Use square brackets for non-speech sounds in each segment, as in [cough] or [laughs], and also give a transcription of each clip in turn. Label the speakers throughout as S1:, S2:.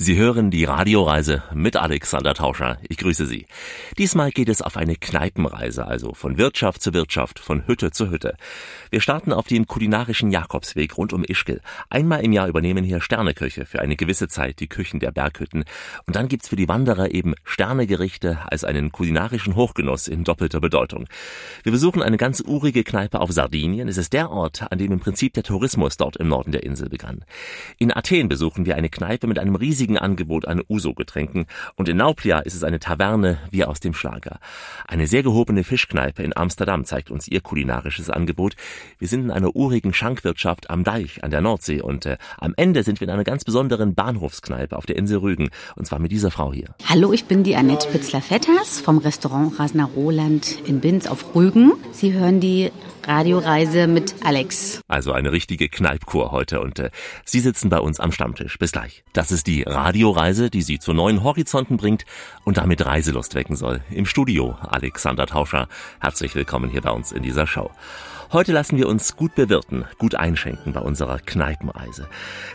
S1: Sie hören die Radioreise mit Alexander Tauscher. Ich grüße Sie. Diesmal geht es auf eine Kneipenreise, also von Wirtschaft zu Wirtschaft, von Hütte zu Hütte. Wir starten auf dem kulinarischen Jakobsweg rund um Ischgl. Einmal im Jahr übernehmen hier Sterneköche für eine gewisse Zeit die Küchen der Berghütten. Und dann gibt's für die Wanderer eben Sternegerichte als einen kulinarischen Hochgenuss in doppelter Bedeutung. Wir besuchen eine ganz urige Kneipe auf Sardinien. Es ist der Ort, an dem im Prinzip der Tourismus dort im Norden der Insel begann. In Athen besuchen wir eine Kneipe mit einem riesigen riesigen Angebot an Uso-Getränken und in Nauplia ist es eine Taverne wie aus dem Schlager. Eine sehr gehobene Fischkneipe in Amsterdam zeigt uns ihr kulinarisches Angebot. Wir sind in einer urigen Schankwirtschaft am Deich an der Nordsee und äh, am Ende sind wir in einer ganz besonderen Bahnhofskneipe auf der Insel Rügen und zwar mit dieser Frau hier.
S2: Hallo, ich bin die Annette Pitzler-Vetters vom Restaurant Rasner Roland in Binz auf Rügen. Sie hören die Radioreise mit Alex.
S1: Also eine richtige Kneipkur heute und äh, Sie sitzen bei uns am Stammtisch. Bis gleich. Das ist die Radioreise, die Sie zu neuen Horizonten bringt und damit Reiselust wecken soll. Im Studio Alexander Tauscher. Herzlich willkommen hier bei uns in dieser Show. Heute lassen wir uns gut bewirten, gut einschenken bei unserer Kneipenreise.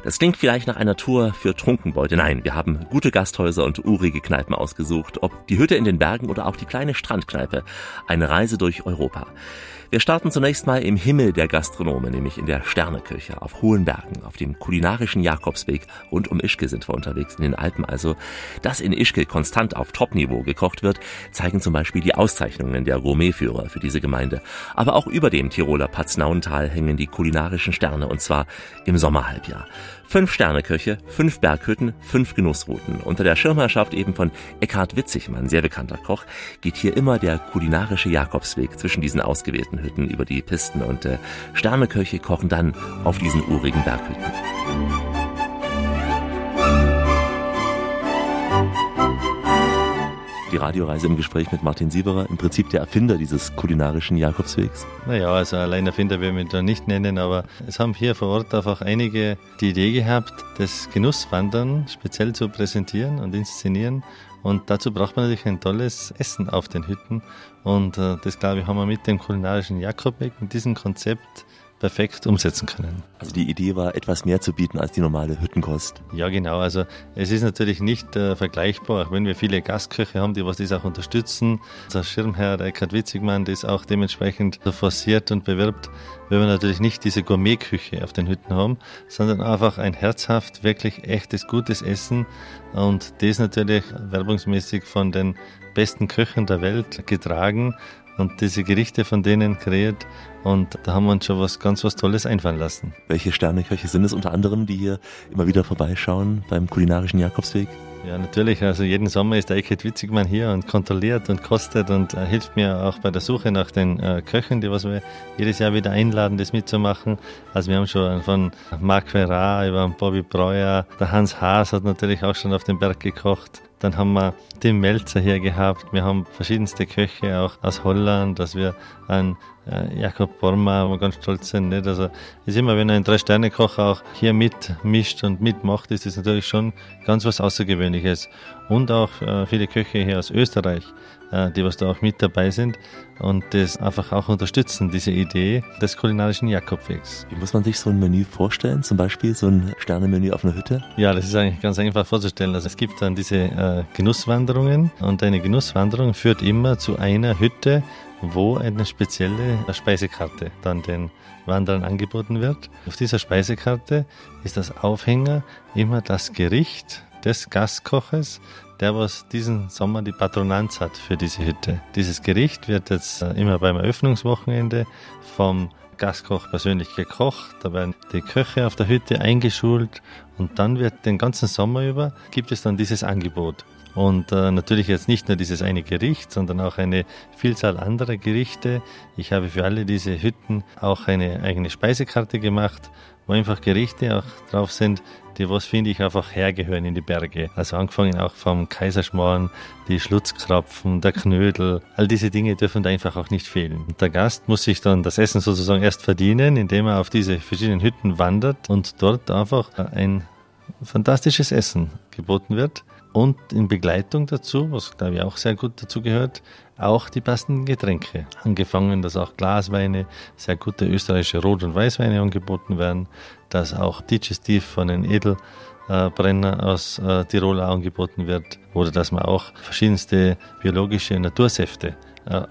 S1: Das klingt vielleicht nach einer Tour für Trunkenbeute. Nein, wir haben gute Gasthäuser und urige Kneipen ausgesucht, ob die Hütte in den Bergen oder auch die kleine Strandkneipe. Eine Reise durch Europa. Wir starten zunächst mal im Himmel der Gastronome, nämlich in der Sterneküche auf hohen Bergen, auf dem kulinarischen Jakobsweg. Rund um Ischke sind wir unterwegs, in den Alpen also. Dass in Ischke konstant auf Topniveau gekocht wird, zeigen zum Beispiel die Auszeichnungen der Gourmetführer für diese Gemeinde. Aber auch über dem Tiroler Paznauental hängen die kulinarischen Sterne, und zwar im Sommerhalbjahr. Fünf Sterneköche, fünf Berghütten, fünf Genussrouten. Unter der Schirmherrschaft eben von Eckhard Witzigmann, sehr bekannter Koch, geht hier immer der kulinarische Jakobsweg zwischen diesen ausgewählten Hütten über die Pisten und äh, Sterneköche kochen dann auf diesen urigen Berghütten. Die Radioreise im Gespräch mit Martin Sieberer, im Prinzip der Erfinder dieses kulinarischen Jakobswegs?
S3: Naja, also allein Erfinder will ich da nicht nennen, aber es haben hier vor Ort einfach einige die Idee gehabt, das Genusswandern speziell zu präsentieren und inszenieren. Und dazu braucht man natürlich ein tolles Essen auf den Hütten. Und äh, das, glaube ich, haben wir mit dem kulinarischen Jakobweg, mit diesem Konzept perfekt umsetzen können.
S1: Also die Idee war, etwas mehr zu bieten als die normale Hüttenkost.
S3: Ja, genau. Also es ist natürlich nicht äh, vergleichbar, auch wenn wir viele Gastköche haben, die was das auch unterstützen. Unser Schirmherr Eckhard Witzigmann, das auch dementsprechend so forciert und bewirbt, wenn wir natürlich nicht diese Gourmetküche auf den Hütten haben, sondern einfach ein herzhaft, wirklich echtes, gutes Essen und das natürlich werbungsmäßig von den besten Köchen der Welt getragen und diese Gerichte von denen kreiert. Und da haben wir uns schon was ganz was Tolles einfallen lassen.
S1: Welche Sterneköche sind es unter anderem, die hier immer wieder vorbeischauen beim kulinarischen Jakobsweg?
S3: Ja, natürlich. Also jeden Sommer ist der Eckhard Witzigmann hier und kontrolliert und kostet und äh, hilft mir auch bei der Suche nach den äh, Köchen, die was wir jedes Jahr wieder einladen, das mitzumachen. Also wir haben schon von Marc Ferrat über Bobby Breuer, der Hans Haas hat natürlich auch schon auf dem Berg gekocht. Dann haben wir den Melzer hier gehabt. Wir haben verschiedenste Köche auch aus Holland, dass wir äh, Jakob Borma, wo wir ganz stolz sind. Nicht? Also ist immer, wenn ein Drei-Sterne-Koch auch hier mitmischt und mitmacht, ist das natürlich schon ganz was Außergewöhnliches. Und auch äh, viele Köche hier aus Österreich, äh, die was da auch mit dabei sind und das einfach auch unterstützen, diese Idee des kulinarischen Jakobwegs.
S1: Wie muss man sich so ein Menü vorstellen? Zum Beispiel so ein Sternemenü auf einer Hütte?
S3: Ja, das ist eigentlich ganz einfach vorzustellen. Also es gibt dann diese äh, Genusswanderungen und eine Genusswanderung führt immer zu einer Hütte, wo eine spezielle Speisekarte dann den Wanderern angeboten wird. Auf dieser Speisekarte ist das Aufhänger immer das Gericht des Gastkoches, der was diesen Sommer die Patronanz hat für diese Hütte. Dieses Gericht wird jetzt äh, immer beim Eröffnungswochenende vom Gastkoch persönlich gekocht, da werden die Köche auf der Hütte eingeschult und dann wird den ganzen Sommer über gibt es dann dieses Angebot. Und äh, natürlich jetzt nicht nur dieses eine Gericht, sondern auch eine Vielzahl anderer Gerichte. Ich habe für alle diese Hütten auch eine eigene Speisekarte gemacht, wo einfach Gerichte auch drauf sind, die was finde ich einfach hergehören in die Berge. Also angefangen auch vom Kaiserschmarrn, die Schlutzkrapfen, der Knödel, all diese Dinge dürfen da einfach auch nicht fehlen. Und der Gast muss sich dann das Essen sozusagen erst verdienen, indem er auf diese verschiedenen Hütten wandert und dort einfach ein fantastisches Essen geboten wird und in Begleitung dazu, was glaube ich auch sehr gut dazu gehört, auch die passenden Getränke. Angefangen, dass auch Glasweine, sehr gute österreichische Rot- und Weißweine angeboten werden, dass auch digestiv von den Edel Brenner aus Tirol angeboten wird oder dass man auch verschiedenste biologische Natursäfte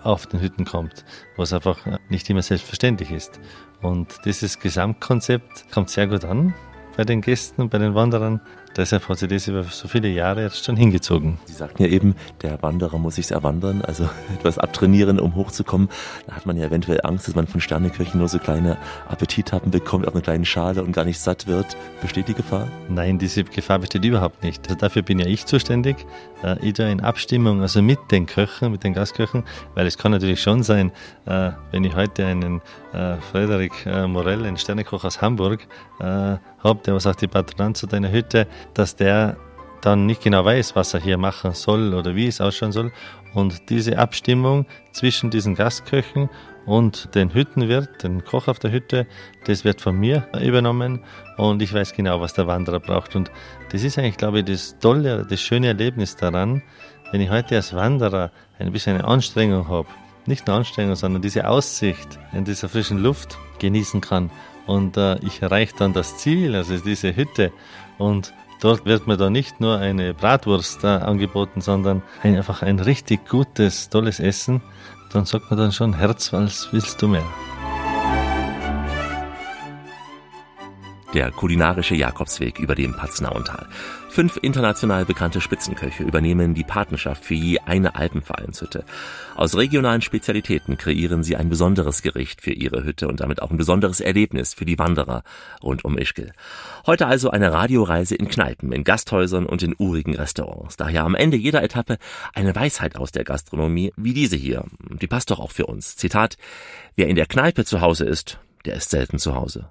S3: auf den Hütten kommt, was einfach nicht immer selbstverständlich ist. Und dieses Gesamtkonzept kommt sehr gut an bei den Gästen und bei den Wanderern. Deshalb hat sich das über so viele Jahre jetzt schon hingezogen.
S1: Sie sagten ja eben, der Wanderer muss sich erwandern, also [laughs] etwas abtrainieren, um hochzukommen. Da hat man ja eventuell Angst, dass man von Sterneköchen nur so kleine Appetithappen bekommt auf einer kleinen Schale und gar nicht satt wird. Besteht die Gefahr?
S3: Nein, diese Gefahr besteht überhaupt nicht. Also dafür bin ja ich zuständig. Äh, ich da in Abstimmung, also mit den Köchen, mit den Gastköchen, weil es kann natürlich schon sein, äh, wenn ich heute einen äh, Frederik Morell, einen Sternekoch aus Hamburg, habe, der was auch die Patronanz zu deiner Hütte, dass der dann nicht genau weiß, was er hier machen soll oder wie es ausschauen soll. Und diese Abstimmung zwischen diesen Gastköchen und den Hüttenwirt, den Koch auf der Hütte, das wird von mir übernommen und ich weiß genau, was der Wanderer braucht. Und das ist eigentlich, glaube ich, das tolle, das schöne Erlebnis daran, wenn ich heute als Wanderer ein bisschen eine Anstrengung habe, nicht nur Anstrengung, sondern diese Aussicht in dieser frischen Luft genießen kann und äh, ich erreiche dann das Ziel, also diese Hütte und dort wird mir dann nicht nur eine Bratwurst äh, angeboten, sondern ein, einfach ein richtig gutes, tolles Essen. Dann sagt man dann schon, Herz, was willst du mehr?
S1: der kulinarische Jakobsweg über dem Paznauental. Fünf international bekannte Spitzenköche übernehmen die Patenschaft für je eine Alpenvereinshütte. Aus regionalen Spezialitäten kreieren sie ein besonderes Gericht für ihre Hütte und damit auch ein besonderes Erlebnis für die Wanderer rund um Ischgl. Heute also eine Radioreise in Kneipen, in Gasthäusern und in urigen Restaurants. Daher am Ende jeder Etappe eine Weisheit aus der Gastronomie wie diese hier. Die passt doch auch für uns. Zitat, wer in der Kneipe zu Hause ist, der ist selten zu Hause.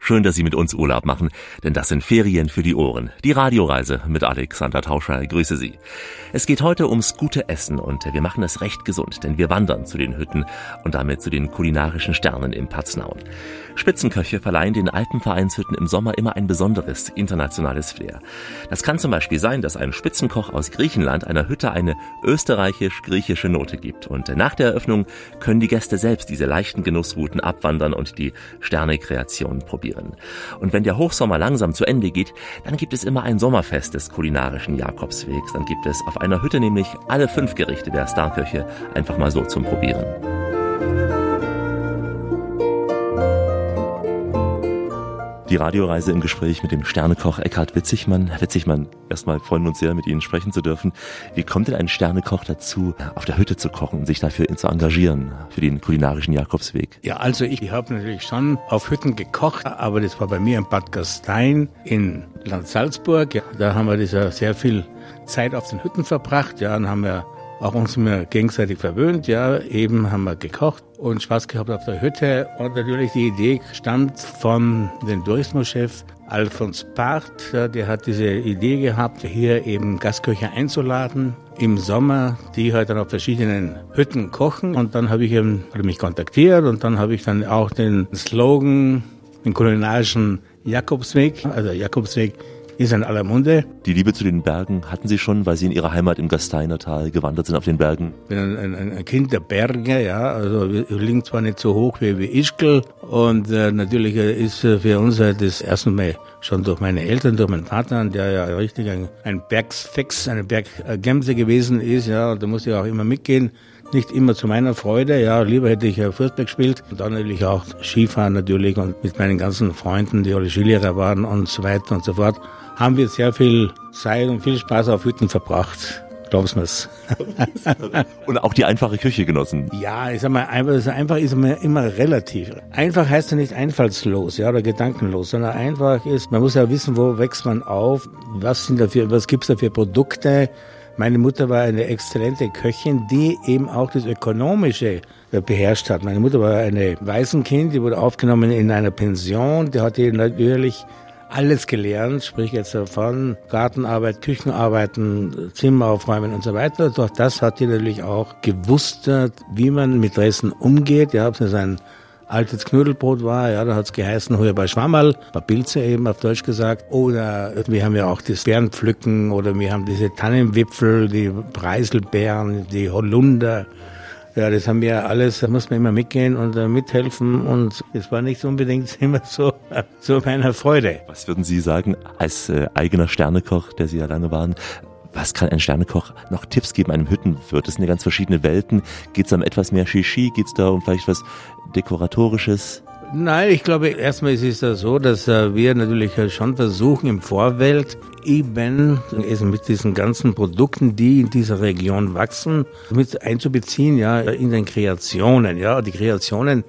S1: Schön, dass Sie mit uns Urlaub machen, denn das sind Ferien für die Ohren. Die Radioreise mit Alexander Tauscher. Grüße Sie. Es geht heute ums gute Essen und wir machen es recht gesund, denn wir wandern zu den Hütten und damit zu den kulinarischen Sternen im Paznaun. Spitzenköche verleihen den Alpenvereinshütten im Sommer immer ein besonderes internationales Flair. Das kann zum Beispiel sein, dass ein Spitzenkoch aus Griechenland einer Hütte eine österreichisch-griechische Note gibt und nach der Eröffnung können die Gäste selbst diese leichten Genussrouten abwandern und die Sternekreation probieren probieren. Und wenn der Hochsommer langsam zu Ende geht, dann gibt es immer ein Sommerfest des kulinarischen Jakobswegs. Dann gibt es auf einer Hütte nämlich alle fünf Gerichte der Starköche einfach mal so zum Probieren. Die Radioreise im Gespräch mit dem Sternekoch Eckhard Witzigmann. Herr Witzigmann, erstmal freuen wir uns sehr, mit Ihnen sprechen zu dürfen. Wie kommt denn ein Sternekoch dazu, auf der Hütte zu kochen und sich dafür zu engagieren, für den kulinarischen Jakobsweg?
S4: Ja, also ich habe natürlich schon auf Hütten gekocht, aber das war bei mir in Bad Gastein in Land Salzburg. Ja, da haben wir das ja sehr viel Zeit auf den Hütten verbracht. Ja, dann haben wir auch uns immer gegenseitig verwöhnt, ja, eben haben wir gekocht und Spaß gehabt auf der Hütte. Und natürlich die Idee stammt von dem Tourismuschef Alfons Part, der hat diese Idee gehabt, hier eben Gastköche einzuladen im Sommer, die halt dann auf verschiedenen Hütten kochen. Und dann habe ich eben, hat mich kontaktiert und dann habe ich dann auch den Slogan, den kulinarischen Jakobsweg, also Jakobsweg ist in aller Munde.
S1: Die Liebe zu den Bergen hatten Sie schon, weil Sie in Ihrer Heimat im Gasteinertal gewandert sind auf den Bergen?
S4: Ich bin ein, ein, ein Kind der Berge, ja. Also wir liegen zwar nicht so hoch wie, wie Ischgl und äh, natürlich ist für uns halt das erste Mal schon durch meine Eltern, durch meinen Vater, der ja richtig ein, ein Bergsfix, eine Berggemse gewesen ist, ja, und da musste ich auch immer mitgehen nicht immer zu meiner Freude. Ja, lieber hätte ich ja Fußball gespielt und dann natürlich auch Skifahren natürlich und mit meinen ganzen Freunden, die alle Skilehrer waren und so weiter und so fort haben wir sehr viel Zeit und viel Spaß auf Hütten verbracht. Glaubst mir's. [laughs]
S1: und auch die einfache Küche genossen.
S4: Ja, ich sag mal, einfach, einfach ist immer, immer relativ. Einfach heißt ja nicht einfallslos, ja, oder gedankenlos, sondern einfach ist, man muss ja wissen, wo wächst man auf, was sind dafür, was gibt's da für Produkte. Meine Mutter war eine exzellente Köchin, die eben auch das Ökonomische beherrscht hat. Meine Mutter war eine Waisenkind, die wurde aufgenommen in einer Pension, die hatte natürlich alles gelernt, sprich jetzt von Gartenarbeit, Küchenarbeiten, Zimmer aufräumen und so weiter. Doch das hat die natürlich auch gewusst, wie man mit Dresden umgeht. Ja, ob es ein altes Knödelbrot war, ja, da hat es geheißen, hol bei Schwammerl, bei Pilze eben auf Deutsch gesagt. Oder wir haben ja auch das Bärenpflücken oder wir haben diese Tannenwipfel, die Preiselbeeren, die Holunder, Ja, das haben wir alles, da muss man immer mitgehen und äh, mithelfen und es war nicht unbedingt [laughs] immer so, so meiner Freude.
S1: Was würden Sie sagen als äh, eigener Sternekoch, der Sie ja lange waren? Was kann ein Sternekoch noch Tipps geben einem Hüttenwirt? Das sind ja ganz verschiedene Welten. Geht es um etwas mehr Shishi? Geht es da um vielleicht was Dekoratorisches?
S4: Nein, ich glaube, erstmal ist es so, dass äh, wir natürlich schon versuchen im Vorfeld eben mit diesen ganzen Produkten, die in dieser Region wachsen, mit einzubeziehen, ja, in den Kreationen, ja. Die Kreationen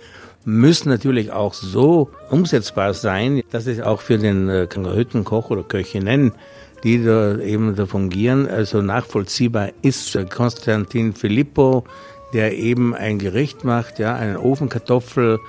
S4: müssen natürlich auch so umsetzbar sein, dass es auch für den äh, Hüttenkoch oder Köchinnen die da eben da fungieren, also nachvollziehbar ist. Konstantin Filippo, der eben ein Gericht macht, ja, einen Ofenkartoffel,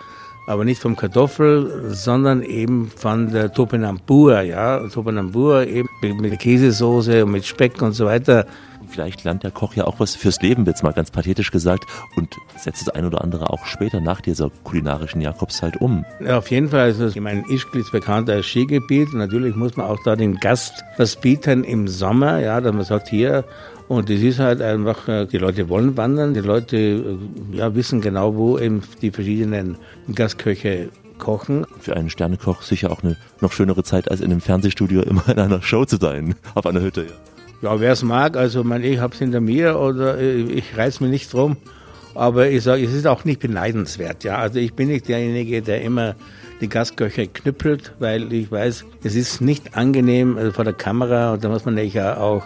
S4: aber nicht vom Kartoffel, sondern eben von der Topinambur, ja, Topinambur eben mit Käsesoße und mit Speck und so weiter.
S1: Vielleicht lernt der Koch ja auch was fürs Leben, jetzt mal ganz pathetisch gesagt, und setzt das ein oder andere auch später nach dieser kulinarischen Jakobszeit um.
S4: Ja, auf jeden Fall. Also, ich meine, Ischgl ist bekannt als Skigebiet. Natürlich muss man auch da dem Gast was bieten im Sommer, ja, dass man sagt, hier, und das ist halt einfach, äh, die Leute wollen wandern, die Leute äh, ja, wissen genau, wo eben die verschiedenen Gastköche kochen.
S1: Für einen Sternekoch sicher auch eine noch schönere Zeit, als in einem Fernsehstudio immer in einer Show zu sein, auf einer Hütte.
S4: Ja, ja wer es mag, also mein, ich habe es hinter mir oder äh, ich reiß mir nicht drum. Aber ich sage, es ist auch nicht beneidenswert. Ja, also ich bin nicht derjenige, der immer die Gastköche knüppelt, weil ich weiß, es ist nicht angenehm also vor der Kamera und da muss man ja auch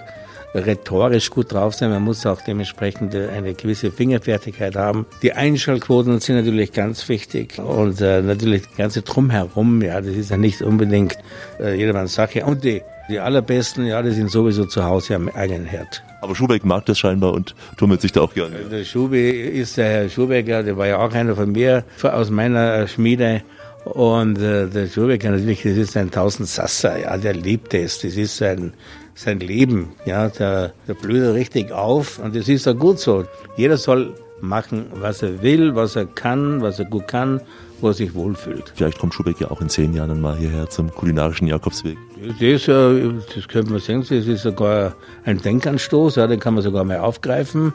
S4: rhetorisch gut drauf sein. Man muss auch dementsprechend eine gewisse Fingerfertigkeit haben. Die Einschaltquoten sind natürlich ganz wichtig und äh, natürlich das ganze Drumherum, ja, das ist ja nicht unbedingt äh, jedermanns Sache. Und die, die allerbesten, ja, die sind sowieso zu Hause am eigenen Herd.
S1: Aber Schubeck mag das scheinbar und tummelt sich da auch gerne.
S4: Der Schubeck ist der Herr Schubecker, der war ja auch einer von mir, aus meiner Schmiede. Und äh, der Schubecker natürlich, das ist ein Tausendsasser, ja, der liebt es. Das ist ein sein Leben. Ja, der, der blüht richtig auf und das ist ja gut so. Jeder soll machen, was er will, was er kann, was er gut kann, wo er sich wohlfühlt.
S1: Vielleicht kommt Schubeck ja auch in zehn Jahren mal hierher zum kulinarischen Jakobsweg.
S4: Das, das könnte man sehen, das ist sogar ein Denkanstoß, ja, den kann man sogar mal aufgreifen.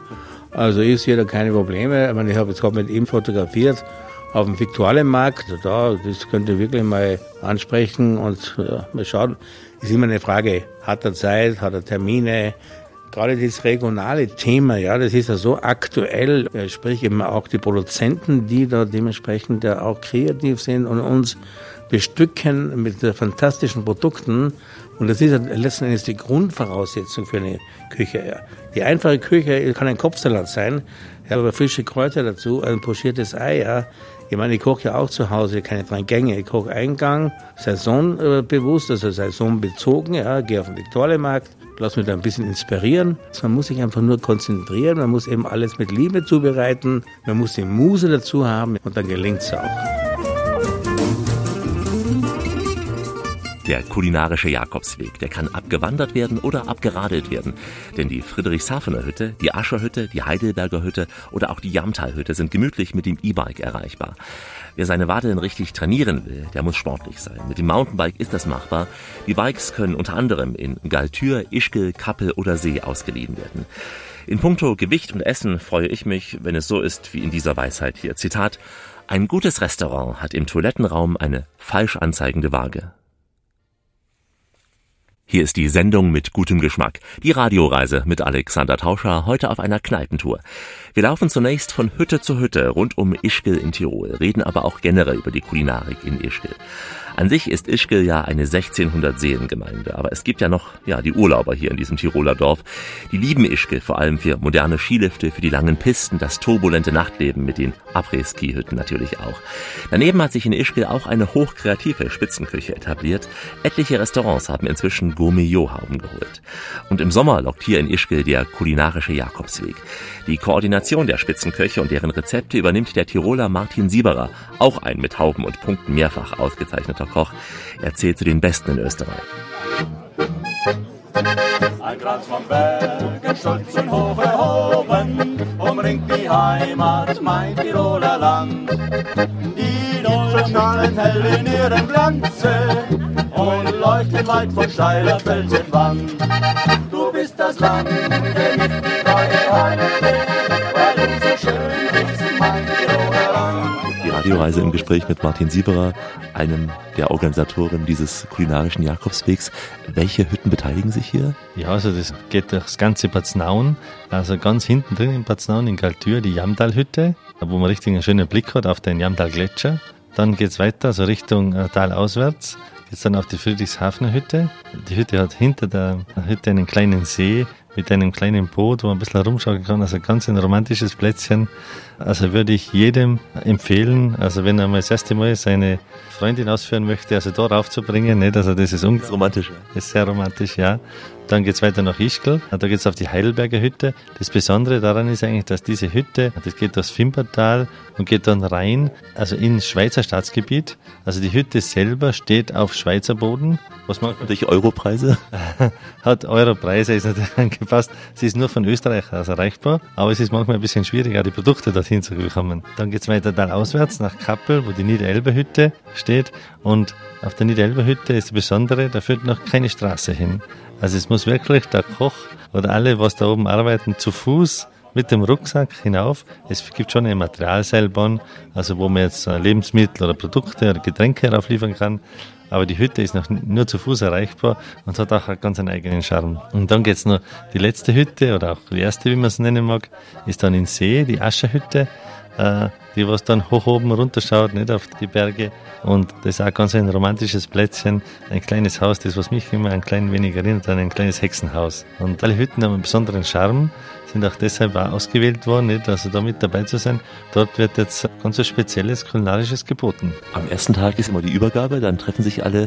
S4: Also ist hier da keine Probleme. Ich, meine, ich habe jetzt gerade mit ihm fotografiert auf dem Viktualienmarkt. Da, das könnte wirklich mal ansprechen und ja, mal schauen. Ist immer eine Frage, hat er Zeit, hat er Termine? Gerade das regionale Thema, ja, das ist ja so aktuell, sprich eben auch die Produzenten, die da dementsprechend ja auch kreativ sind und uns bestücken mit fantastischen Produkten. Und das ist ja letzten Endes die Grundvoraussetzung für eine Küche. Ja. Die einfache Küche kann ein Kopfsalat sein, aber frische Kräuter dazu, ein pochiertes Ei, ja, ich meine, ich koche ja auch zu Hause keine drei Gänge. Ich koche Eingang, saisonbewusst, also saisonbezogen. Ja, gehe auf den Viktualienmarkt, lass mich da ein bisschen inspirieren. Man muss sich einfach nur konzentrieren. Man muss eben alles mit Liebe zubereiten. Man muss die Muse dazu haben und dann gelingt es auch.
S1: Der kulinarische Jakobsweg, der kann abgewandert werden oder abgeradelt werden. Denn die Friedrichshafener Hütte, die Ascherhütte, die Heidelberger Hütte oder auch die Jamtalhütte sind gemütlich mit dem E-Bike erreichbar. Wer seine Wadeln richtig trainieren will, der muss sportlich sein. Mit dem Mountainbike ist das machbar. Die Bikes können unter anderem in Galtür, Ischgl, Kappel oder See ausgeliehen werden. In puncto Gewicht und Essen freue ich mich, wenn es so ist wie in dieser Weisheit hier. Zitat. Ein gutes Restaurant hat im Toilettenraum eine falsch anzeigende Waage. Hier ist die Sendung mit gutem Geschmack. Die Radioreise mit Alexander Tauscher heute auf einer Kneipentour. Wir laufen zunächst von Hütte zu Hütte rund um Ischgl in Tirol, reden aber auch generell über die Kulinarik in Ischgl. An sich ist Ischgl ja eine 1600 Seelengemeinde, aber es gibt ja noch ja die Urlauber hier in diesem Tiroler Dorf. Die lieben Ischgl vor allem für moderne Skilifte, für die langen Pisten, das turbulente Nachtleben mit den Après-Ski-Hütten natürlich auch. Daneben hat sich in Ischgl auch eine hochkreative Spitzenküche etabliert. Etliche Restaurants haben inzwischen Gourmet-Joha umgeholt. Und im Sommer lockt hier in Ischgl der kulinarische Jakobsweg. Die Koordination der Spitzenköche und deren Rezepte übernimmt der Tiroler Martin Sieberer, auch ein mit Hauben und Punkten mehrfach ausgezeichneter Koch. Er zählt zu den Besten in Österreich. Ein Kranz von Bergen, stolz und hoch erhoben, umringt die Heimat, mein Tiroler Land. Die Sonne strahlt hell in ihrem Glanze und leuchtet weit von steiler Felsenwand. Du bist das Land, der nicht die. Radioreise im Gespräch mit Martin Sieberer, einem der Organisatoren dieses kulinarischen Jakobswegs. Welche Hütten beteiligen sich hier?
S3: Ja, also das geht durchs ganze Batznaun. Also ganz hinten drin in Batznaun in Galtür die Jamdal-Hütte, wo man richtig einen schönen Blick hat auf den Jamdal-Gletscher. Dann geht es weiter, so Richtung äh, Tal auswärts. Geht's dann auf die Friedrichshafener Hütte. Die Hütte hat hinter der Hütte einen kleinen See mit einem kleinen Boot, wo man ein bisschen herumschauen kann. Also ganz ein romantisches Plätzchen. Also würde ich jedem empfehlen, also wenn er mal das erste Mal seine Freundin ausführen möchte, also da raufzubringen, nicht? Also das ist, das ist romantisch. Das ist sehr romantisch, ja. Dann geht's weiter nach Ischgl. Da geht's auf die Heidelberger Hütte. Das Besondere daran ist eigentlich, dass diese Hütte, das geht durchs Fimpertal und geht dann rein, also ins Schweizer Staatsgebiet. Also die Hütte selber steht auf Schweizer Boden.
S1: Was macht natürlich Europreise? [laughs]
S3: Hat Europreise, ist natürlich angepasst. Sie ist nur von Österreich aus erreichbar, aber es ist manchmal ein bisschen schwierig, auch die Produkte dorthin zu bekommen. Dann geht's weiter dann auswärts nach Kappel, wo die Niederelbe-Hütte steht. Und auf der Niederelbe-Hütte ist das Besondere, da führt noch keine Straße hin. Also es muss wirklich der Koch oder alle, was da oben arbeiten, zu Fuß mit dem Rucksack hinauf. Es gibt schon eine Materialseilbahn, also wo man jetzt Lebensmittel oder Produkte oder Getränke heraufliefern kann. Aber die Hütte ist noch nur zu Fuß erreichbar und hat auch ganz einen eigenen Charme. Und dann geht's noch die letzte Hütte oder auch die erste, wie man es nennen mag, ist dann in See, die Ascherhütte äh, die was dann hoch oben runterschaut, nicht auf die Berge. Und das ist auch ganz ein romantisches Plätzchen, ein kleines Haus, das was mich immer ein klein wenig erinnert an ein kleines Hexenhaus. Und alle Hütten haben einen besonderen Charme, sind auch deshalb ausgewählt worden, nicht? also da mit dabei zu sein. Dort wird jetzt ganz ein spezielles kulinarisches geboten.
S1: Am ersten Tag ist immer die Übergabe, dann treffen sich alle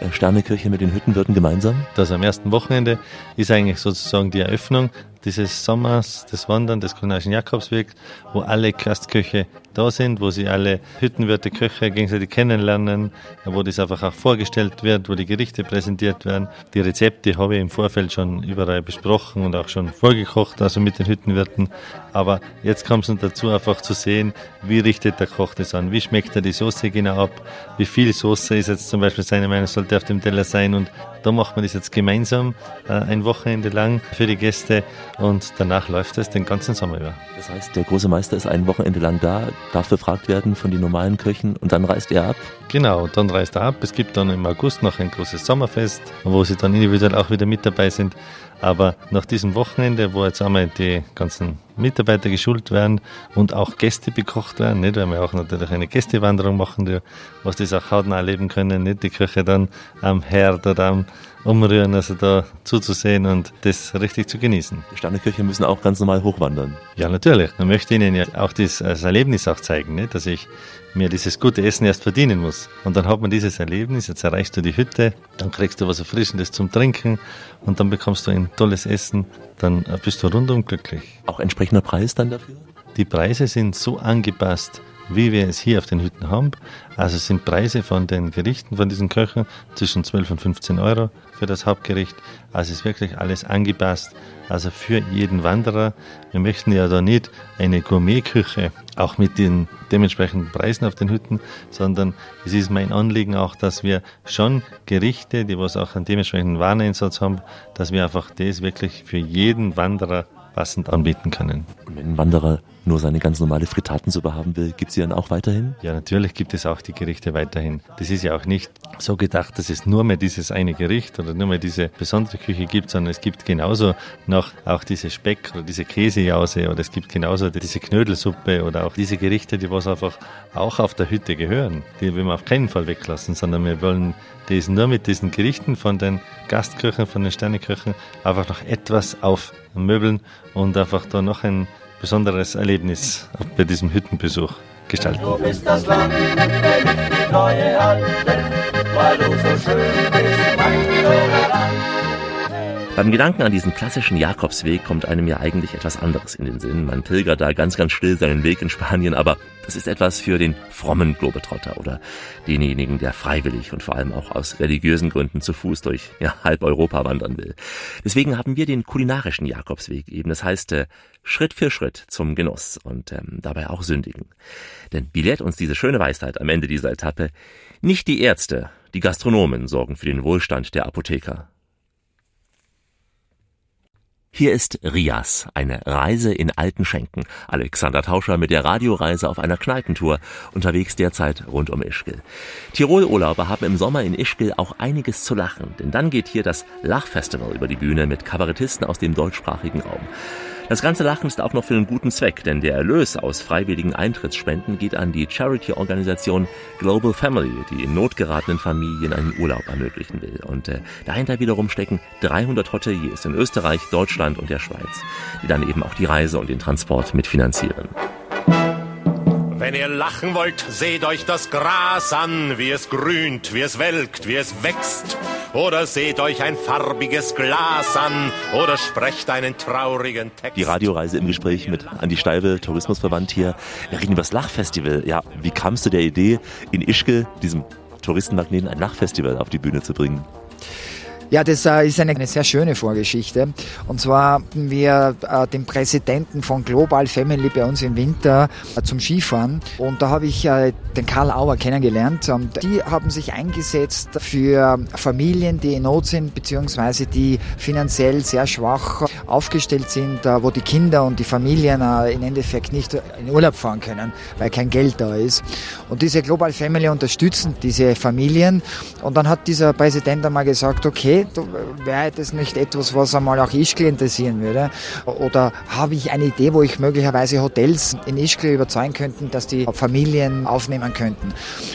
S1: äh, Sternekirche mit den Hüttenwirten gemeinsam.
S3: Das am ersten Wochenende ist eigentlich sozusagen die Eröffnung dieses Sommers, des Wandern, des kulinarischen Jakobswegs, wo alle Gastköche da sind, wo sie alle Hüttenwirte, Köche gegenseitig kennenlernen, wo das einfach auch vorgestellt wird, wo die Gerichte präsentiert werden. Die Rezepte habe ich im Vorfeld schon überall besprochen und auch schon vorgekocht, also mit den Hüttenwirten. Aber jetzt kommt es noch dazu, einfach zu sehen, wie richtet der Koch das an, wie schmeckt er die Soße genau ab, wie viel Soße ist jetzt zum Beispiel seine Meinung, sollte auf dem Teller sein und da macht man das jetzt gemeinsam äh, ein Wochenende lang für die Gäste und danach läuft es den ganzen Sommer über.
S1: Das heißt, der große Meister ist ein Wochenende lang da, darf befragt werden von den normalen Köchen und dann reist er ab?
S3: Genau, dann reist er ab. Es gibt dann im August noch ein großes Sommerfest, wo sie dann individuell auch wieder mit dabei sind. Aber nach diesem Wochenende, wo jetzt einmal die ganzen Mitarbeiter geschult werden und auch Gäste bekocht werden, nicht? weil wir auch natürlich eine Gästewanderung machen, die, was das auch hautnah erleben können, nicht die Küche dann am Herd oder am Umrühren, also da zuzusehen und das richtig zu genießen.
S1: Die Sternekirche müssen auch ganz normal hochwandern.
S3: Ja, natürlich. Man möchte ihnen ja auch das, das Erlebnis auch zeigen, nicht? dass ich mir dieses gute Essen erst verdienen muss. Und dann hat man dieses Erlebnis, jetzt erreichst du die Hütte, dann kriegst du was Erfrischendes zum Trinken und dann bekommst du ein tolles Essen, dann bist du rundum glücklich.
S1: Auch entsprechender Preis dann dafür?
S3: Die Preise sind so angepasst, wie wir es hier auf den Hütten haben. Also sind Preise von den Gerichten von diesen Köchen zwischen 12 und 15 Euro für das Hauptgericht. Also ist wirklich alles angepasst. Also für jeden Wanderer. Wir möchten ja da nicht eine Gourmetküche, auch mit den dementsprechenden Preisen auf den Hütten, sondern es ist mein Anliegen auch, dass wir schon Gerichte, die was auch einen dementsprechenden Wareneinsatz haben, dass wir einfach das wirklich für jeden Wanderer passend anbieten können.
S1: Und wenn ein Wanderer nur seine ganz normale Fritatensuppe haben will, gibt es sie dann auch weiterhin?
S3: Ja, natürlich gibt es auch die Gerichte weiterhin. Das ist ja auch nicht so gedacht, dass es nur mehr dieses eine Gericht oder nur mehr diese besondere Küche gibt, sondern es gibt genauso noch auch diese Speck oder diese Käsejause oder es gibt genauso diese Knödelsuppe oder auch diese Gerichte, die was einfach auch auf der Hütte gehören. Die will man auf keinen Fall weglassen, sondern wir wollen das nur mit diesen Gerichten von den Gastküchen, von den Sterneköchen einfach noch etwas aufmöbeln und einfach da noch ein besonderes Erlebnis bei diesem Hüttenbesuch gestalten. Du bist das Land, die treue Alte, weil du so schön bist,
S1: mein beim Gedanken an diesen klassischen Jakobsweg kommt einem ja eigentlich etwas anderes in den Sinn. Man pilgert da ganz, ganz still seinen Weg in Spanien, aber das ist etwas für den frommen Globetrotter oder denjenigen, der freiwillig und vor allem auch aus religiösen Gründen zu Fuß durch ja, halb Europa wandern will. Deswegen haben wir den kulinarischen Jakobsweg eben. Das heißt, äh, Schritt für Schritt zum Genuss und ähm, dabei auch sündigen. Denn wie lehrt uns diese schöne Weisheit am Ende dieser Etappe? Nicht die Ärzte, die Gastronomen sorgen für den Wohlstand der Apotheker, Hier ist Rias, eine Reise in alten Schenken. Alexander Tauscher mit der Radioreise auf einer Kneipentour, unterwegs derzeit rund um Ischgl. Tirol-Urlauber haben im Sommer in Ischgl auch einiges zu lachen, denn dann geht hier das Lachfestival über die Bühne mit Kabarettisten aus dem deutschsprachigen Raum. Das ganze Lachen ist auch noch für einen guten Zweck, denn der Erlös aus freiwilligen Eintrittsspenden geht an die Charity-Organisation Global Family, die in not geratenen Familien einen Urlaub ermöglichen will. Und äh, dahinter wiederum stecken 300 Hoteliers in Österreich, Deutschland und der Schweiz, die dann eben auch die Reise und den Transport mitfinanzieren.
S5: Wenn ihr lachen wollt, seht euch das Gras an, wie es grünt, wie es welkt, wie es wächst. Oder seht euch ein farbiges Glas an oder sprecht einen traurigen Text.
S1: Die Radioreise im Gespräch mit Andi Steibe, Tourismusverband hier. Wir reden über das Lachfestival. Ja, wie kamst du der Idee, in Ischke, diesem Touristenmagneten, ein Lachfestival auf die Bühne zu bringen?
S6: Ja, das äh, ist eine, eine, sehr schöne Vorgeschichte. Und zwar hatten wir äh, den Präsidenten von Global Family bei uns im Winter äh, zum Skifahren. Und da habe ich den Karl Auer kennengelernt. Und die haben sich eingesetzt für Familien, die in Not sind, beziehungsweise die finanziell sehr schwach aufgestellt sind, wo die Kinder und die Familien im Endeffekt nicht in Urlaub fahren können, weil kein Geld da ist. Und diese Global Family unterstützen diese Familien. Und dann hat dieser Präsident einmal gesagt, okay, wäre das nicht etwas, was einmal auch Ischgl interessieren würde? Oder habe ich eine Idee, wo ich möglicherweise Hotels in Ischgl überzeugen könnten, dass die Familien aufnehmen könnten?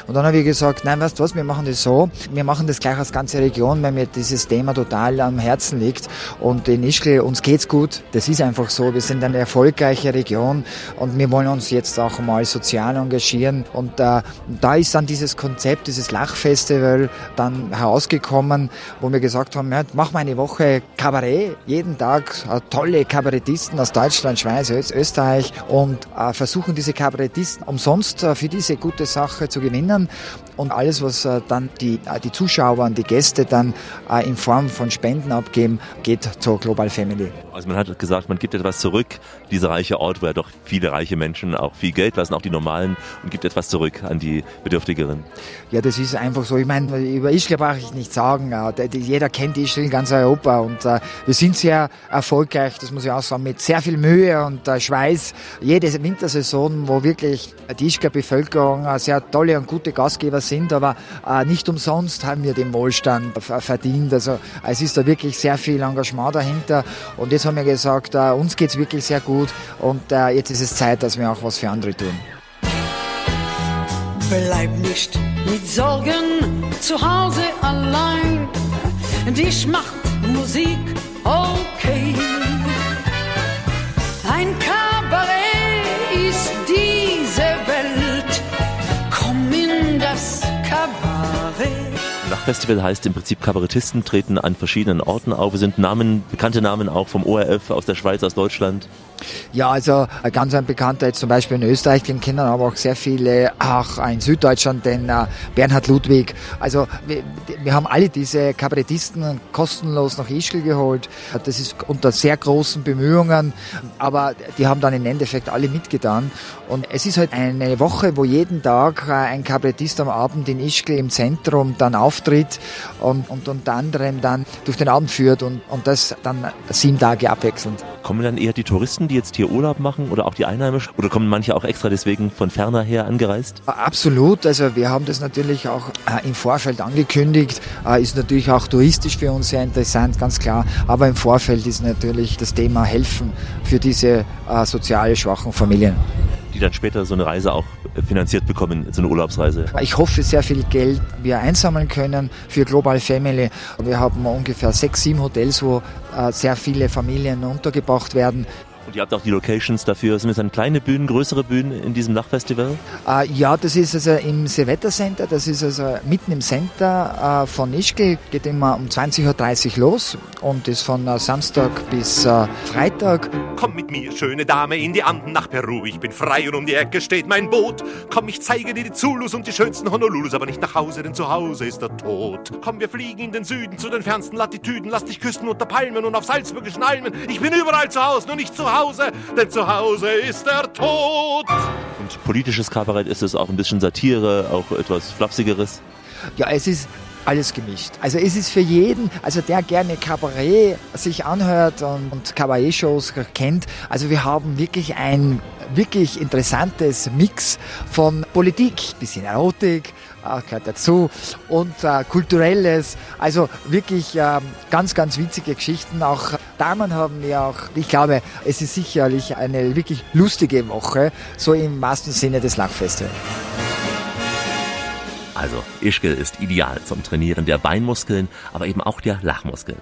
S6: Und dann habe ich gesagt, nein, weißt du was, wir machen das so, wir machen das gleich als ganze Region, weil mir dieses Thema total am Herzen liegt. Und in Ischgl, uns geht's gut, das ist einfach so, wir sind eine erfolgreiche Region und wir wollen uns jetzt auch mal sozial engagieren. Und äh, da ist dann dieses Konzept, dieses Lachfestival dann herausgekommen, wo wir gesagt gesagt haben, ja, machen wir eine Woche Kabarett, jeden Tag äh, tolle Kabarettisten aus Deutschland, Schweiz, Österreich und äh, versuchen diese Kabarettisten umsonst äh, für diese gute Sache zu gewinnen und alles, was dann die, die Zuschauer und die Gäste dann in Form von Spenden abgeben, geht zur Global Family.
S1: Also man hat gesagt, man gibt etwas zurück, dieser reiche Ort, wo ja doch viele reiche Menschen auch viel Geld lassen, auch die Normalen, und gibt etwas zurück an die Bedürftigeren.
S6: Ja, das ist einfach so. Ich meine, über Ischgl brauche ich nicht sagen. Jeder kennt Ischgl in ganz Europa und wir sind sehr erfolgreich, das muss ich auch sagen, mit sehr viel Mühe und Schweiß. Jede Wintersaison, wo wirklich die Ischgler Bevölkerung sehr tolle und gute Gastgeber sind, aber äh, nicht umsonst haben wir den Wohlstand verdient. Also es ist da wirklich sehr viel Engagement dahinter und jetzt haben wir gesagt, äh, uns geht es wirklich sehr gut und äh, jetzt ist es Zeit, dass wir auch was für andere tun.
S7: Bleib nicht mit Sorgen zu Hause allein, dich macht Musik okay. Ein Kabarett
S1: Lachfestival heißt im Prinzip, Kabarettisten treten an verschiedenen Orten auf. Es sind Namen, bekannte Namen auch vom ORF, aus der Schweiz, aus Deutschland.
S6: Ja, also ganz ein bekannter jetzt zum Beispiel in Österreich, den kennen aber auch sehr viele, auch in Süddeutschland, den äh, Bernhard Ludwig. Also wir, wir, haben alle diese Kabarettisten kostenlos nach Ischgl geholt. Das ist unter sehr großen Bemühungen, aber die haben dann im Endeffekt alle mitgetan. Und es ist halt eine Woche, wo jeden Tag äh, ein Kabarettist am Abend in Ischgl im Zentrum dann auftritt und, und unter anderem dann durch den Abend führt und, und das dann sieben Tage abwechselnd.
S1: Kommen dann eher die Touristen, die jetzt hier Urlaub machen oder auch die Einheimischen? Oder kommen manche auch extra deswegen von ferner her angereist?
S6: Absolut. Also wir haben das natürlich auch äh, im Vorfeld angekündigt. Äh, ist natürlich auch touristisch für uns sehr interessant, ganz klar. Aber im Vorfeld ist natürlich das Thema Helfen für diese äh, sozial schwachen Familien
S1: die dann später so eine Reise auch finanziert bekommen, so eine Urlaubsreise?
S6: Ich hoffe, sehr viel Geld wir einsammeln können für Global Family. Wir haben ungefähr sechs, sieben Hotels, wo äh, sehr viele Familien untergebracht werden.
S1: Und ihr habt auch die Locations dafür. Sind es dann kleine Bühnen, größere Bühnen in diesem Nachtfestival?
S6: Äh, ja, das ist also im Silvester Center. Das ist also mitten im Center äh, von Ischgl. Geht immer um 20.30 Uhr los und ist von äh, Samstag bis äh, Freitag.
S5: Komm mit mir, schöne Dame, in die Anden nach Peru. Ich bin frei und um die Ecke steht mein Boot. Komm, ich zeige dir die Zulus und die schönsten Honolulus, aber nicht nach Hause, denn zu Hause ist der Tod. Komm, wir fliegen in den Süden zu den fernsten Latitüden. Lass dich küssen unter Palmen und auf salzburgischen Almen. Ich bin überall zu Hause, nur nicht zu Hause. Hause, denn zu Hause ist der Tod.
S1: Und politisches Kabarett ist es auch ein bisschen Satire, auch etwas Flapsigeres?
S6: Ja, es ist alles gemischt. Also es ist für jeden, also der gerne Kabarett sich anhört und, und Kabarett-Shows kennt, also wir haben wirklich ein wirklich interessantes Mix von Politik, bisschen Erotik, äh, gehört dazu und äh, kulturelles, also wirklich äh, ganz, ganz witzige Geschichten. Auch Damen haben wir auch, ich glaube, es ist sicherlich eine wirklich lustige Woche, so im wahrsten Sinne des Lachfestivals.
S1: Also, Ischgl ist ideal zum Trainieren der Beinmuskeln, aber eben auch der Lachmuskeln.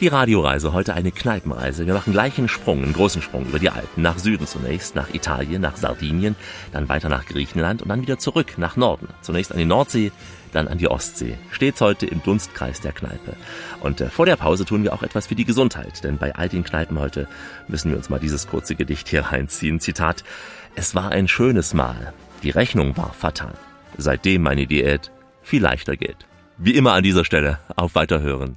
S1: Die Radioreise, heute eine Kneipenreise. Wir machen gleich einen Sprung, einen großen Sprung über die Alpen. Nach Süden zunächst, nach Italien, nach Sardinien, dann weiter nach Griechenland und dann wieder zurück nach Norden. Zunächst an die Nordsee, dann an die Ostsee. Stets heute im Dunstkreis der Kneipe. Und äh, vor der Pause tun wir auch etwas für die Gesundheit, denn bei all den Kneipen heute müssen wir uns mal dieses kurze Gedicht hier reinziehen. Zitat, es war ein schönes Mahl, die Rechnung war fatal seitdem meine Diät viel leichter geht. Wie immer an dieser Stelle auf Weiterhören.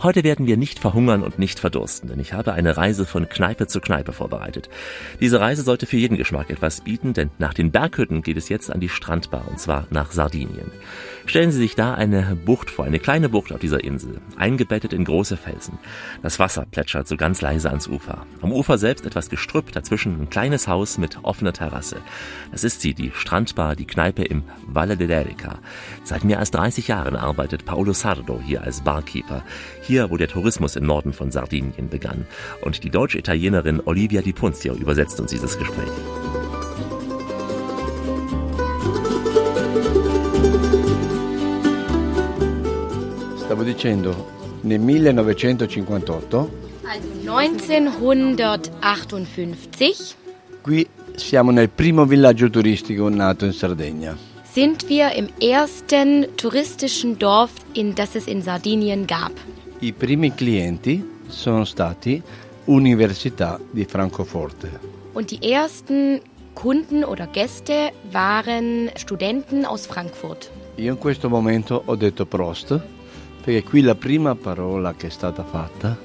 S1: Heute werden wir nicht verhungern und nicht verdursten, denn ich habe eine Reise von Kneipe zu Kneipe vorbereitet. Diese Reise sollte für jeden Geschmack etwas bieten, denn nach den Berghütten geht es jetzt an die Strandbar und zwar nach Sardinien. Stellen Sie sich da eine Bucht vor, eine kleine Bucht auf dieser Insel, eingebettet in große Felsen. Das Wasser plätschert so ganz leise ans Ufer. Am Ufer selbst etwas Gestrüpp, dazwischen ein kleines Haus mit offener Terrasse. Das ist sie, die Strandbar, die Kneipe im Valle dell'Erica. Seit mehr als 30 Jahren arbeitet Paolo Sardo hier als Barkeeper. Hier, wo der Tourismus im Norden von Sardinien begann. Und die deutsche-Italienerin Olivia Di Punzio übersetzt uns dieses Gespräch.
S8: Stavo dicendo, nel 1958
S9: Also 1958
S8: qui siamo nel primo villaggio turistico nato in Sardegna.
S9: sind wir im ersten touristischen Dorf, in das es in Sardinien gab.
S8: I primi clienti sono stati Università di Francoforte.
S9: Und die ersten Kunden oder Gäste waren Studenten aus Frankfurt.
S8: Io in questo momento ho detto Prost, perché qui la prima parola che è stata fatta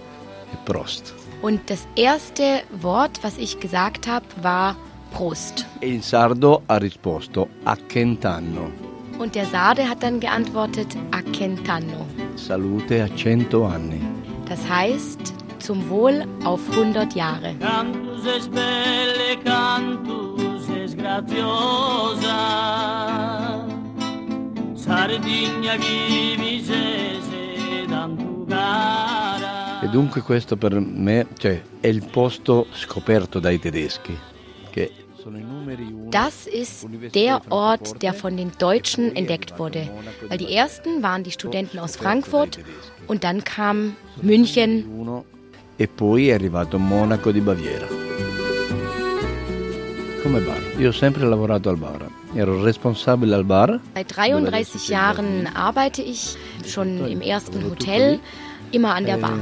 S8: è Prost.
S9: Und das erste Wort, was ich gesagt habe, war Prost.
S8: E il sardo ha risposto a Centanno.
S9: Und der Sarde hat dann geantwortet Accentanno.
S8: Salute a cento anni.
S9: Das heißt zum Wohl auf 100 Jahre.
S10: Cantus es belle, cantus es graziosa. Sardigna vivi se tanto cara.
S8: E dunque questo per me cioè, è il posto scoperto dai tedeschi, che
S9: Das ist der Ort, der von den Deutschen entdeckt wurde. Weil die ersten waren die Studenten aus Frankfurt und dann kam München
S8: e poi è arrivato Monaco di Baviera. Come bar. Io ho sempre lavorato al bar. Ero responsabile al bar.
S9: Seit 33 Jahren arbeite ich schon im ersten Hotel, immer an der Bar.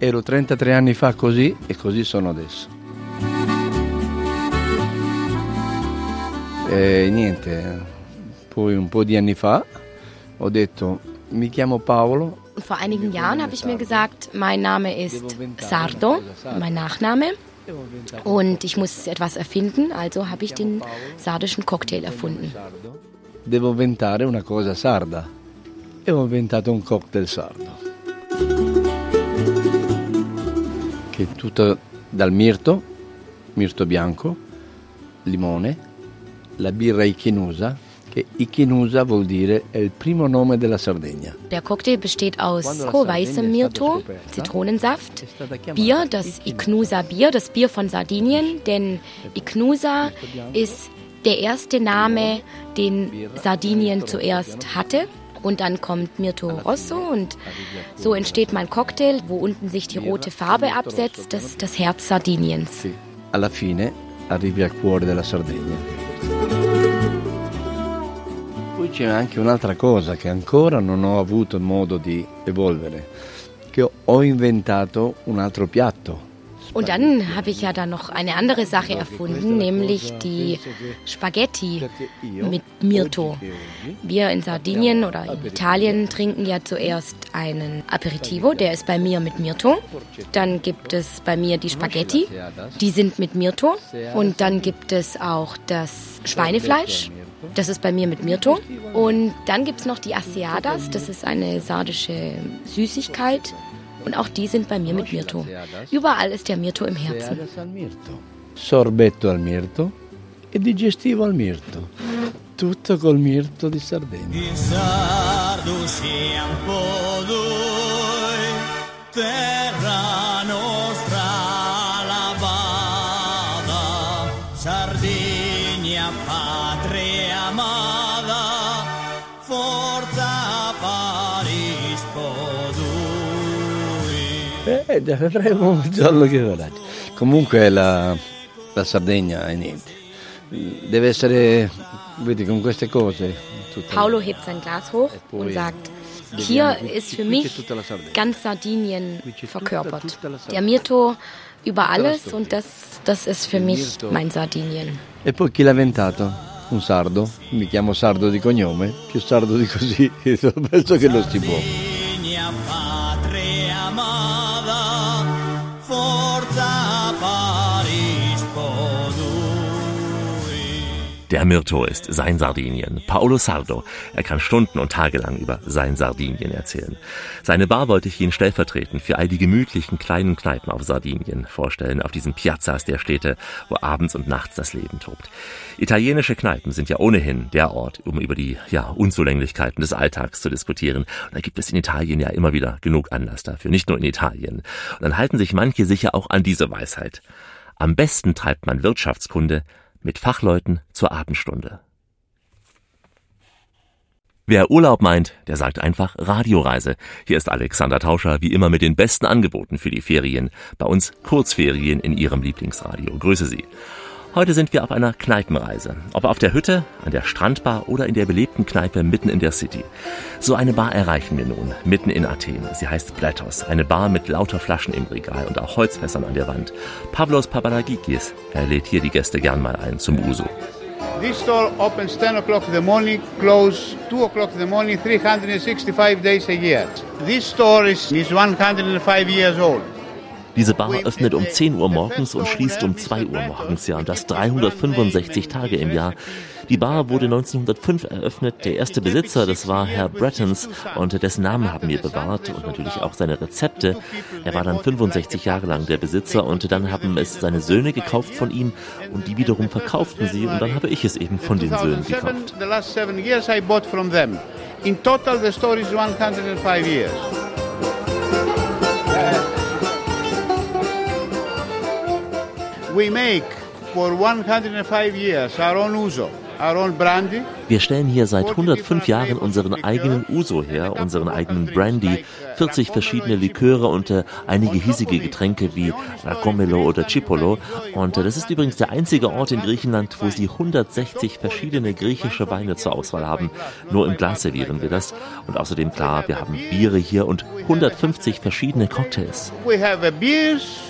S8: Eh, ero 33 anni fa così e così sono adesso. E niente, poi un po' di anni fa ho detto mi chiamo Paolo,
S9: Und vor einigen Jahren habe ich mir gesagt, mein Name ist Sardo, mein Nachname. Und ich muss etwas erfinden, also habe ich den sardischen Cocktail erfunden.
S8: devo inventare una cosa sarda. E ho inventato un cocktail sardo. Che è tutto dal mirto, mirto bianco, limone, la birra Ichinusa, che Ichinusa vuol dire è il primo nome della Sardegna.
S9: Der Cocktail besteht aus weißem Mirto, Zitronensaft, Bier, das Iknusa Bier, das Bier von Sardinien, denn Iknusa ist der erste Name, den Sardinien zuerst hatte. Und dann kommt Mirto Rosso und so entsteht mein Cocktail, wo unten sich die rote Farbe absetzt. Das ist das Herz Sardiniens.
S8: Alla fine arrivi al cuore della Sardegna. Poi c'è anche un'altra cosa che ancora non ho avuto modo di evolvere, che ho- inventato un altro piatto
S9: Und dann habe ich ja dann noch eine andere Sache erfunden, nämlich die Spaghetti mit Mirto. Wir in Sardinien oder in Italien trinken ja zuerst einen Aperitivo, der ist bei mir mit Mirto. Dann gibt es bei mir die Spaghetti, die sind mit Mirto. Und dann gibt es auch das Schweinefleisch, das ist bei mir mit Mirto. Und dann gibt es noch die Asiadas, das ist eine sardische Süßigkeit. Und auch die sind bei mir mit Mirto. Überall ist der Mirto im Herzen.
S8: Sorbetto al mirto e digestivo al mirto. Tutto col mirto di Sardegna.
S10: Sardo
S8: Eh, vedremo un giorno che verrà. Comunque la, la Sardegna è niente. Deve essere, vedi, con queste cose. tutta-
S9: Paulo hebt sein Glas hoch und sagt, hier ist für mich ganz Sardinien verkörpert. Der Mirto über alles und das, das ist für mich mein Sardinien.
S8: E poi chi l'ha inventato? Un sardo. Mi chiamo sardo di cognome, più sardo di così, [laughs] penso che non si può.
S10: chiamata, forza pace.
S1: Der Mirto ist sein Sardinien. Paolo Sardo. Er kann Stunden und Tage lang über sein Sardinien erzählen. Seine Bar wollte ich Ihnen stellvertretend für all die gemütlichen kleinen Kneipen auf Sardinien vorstellen, auf diesen Piazzas der Städte, wo abends und nachts das Leben tobt. Italienische Kneipen sind ja ohnehin der Ort, um über die ja, Unzulänglichkeiten des Alltags zu diskutieren. Und da gibt es in Italien ja immer wieder genug Anlass dafür, nicht nur in Italien. Und dann halten sich manche sicher auch an diese Weisheit. Am besten treibt man Wirtschaftskunde mit Fachleuten zur Abendstunde. Wer Urlaub meint, der sagt einfach Radioreise. Hier ist Alexander Tauscher, wie immer mit den besten Angeboten für die Ferien. Bei uns Kurzferien in Ihrem Lieblingsradio. Grüße Sie. Heute sind wir auf einer Kneipenreise. Ob auf der Hütte, an der Strandbar oder in der belebten Kneipe mitten in der City. So eine Bar erreichen wir nun, mitten in Athen. Sie heißt Platos, eine Bar mit lauter Flaschen im Regal und auch Holzfässern an der Wand. Pavlos Papadagikis, er lädt hier die Gäste gern mal ein zum Uso.
S11: This store opens 10 o'clock in the morning, close 2 o'clock in the morning, 365 days a year. This store is, is 105 years old.
S1: Diese Bar öffnet um 10 Uhr morgens und schließt um 2 Uhr morgens, ja, und das 365 Tage im Jahr. Die Bar wurde 1905 eröffnet. Der erste Besitzer, das war Herr Brettons, und dessen Namen haben wir bewahrt und natürlich auch seine Rezepte. Er war dann 65 Jahre lang der Besitzer und dann haben es seine Söhne gekauft von ihm und die wiederum verkauften sie und dann habe ich es eben von den Söhnen
S11: 2007,
S1: gekauft.
S11: In total, the store is 105 years. We make for 105 years our own uso, our own brandy.
S1: Wir stellen hier seit 105 Jahren unseren eigenen Uso her, unseren eigenen Brandy, 40 verschiedene Liköre und äh, einige hiesige Getränke wie Racomelo oder Cipolo. Und äh, das ist übrigens der einzige Ort in Griechenland, wo sie 160 verschiedene griechische Weine zur Auswahl haben. Nur im Glas servieren wir das. Und außerdem klar, wir haben Biere hier und 150 verschiedene Cocktails.
S11: We have a beers,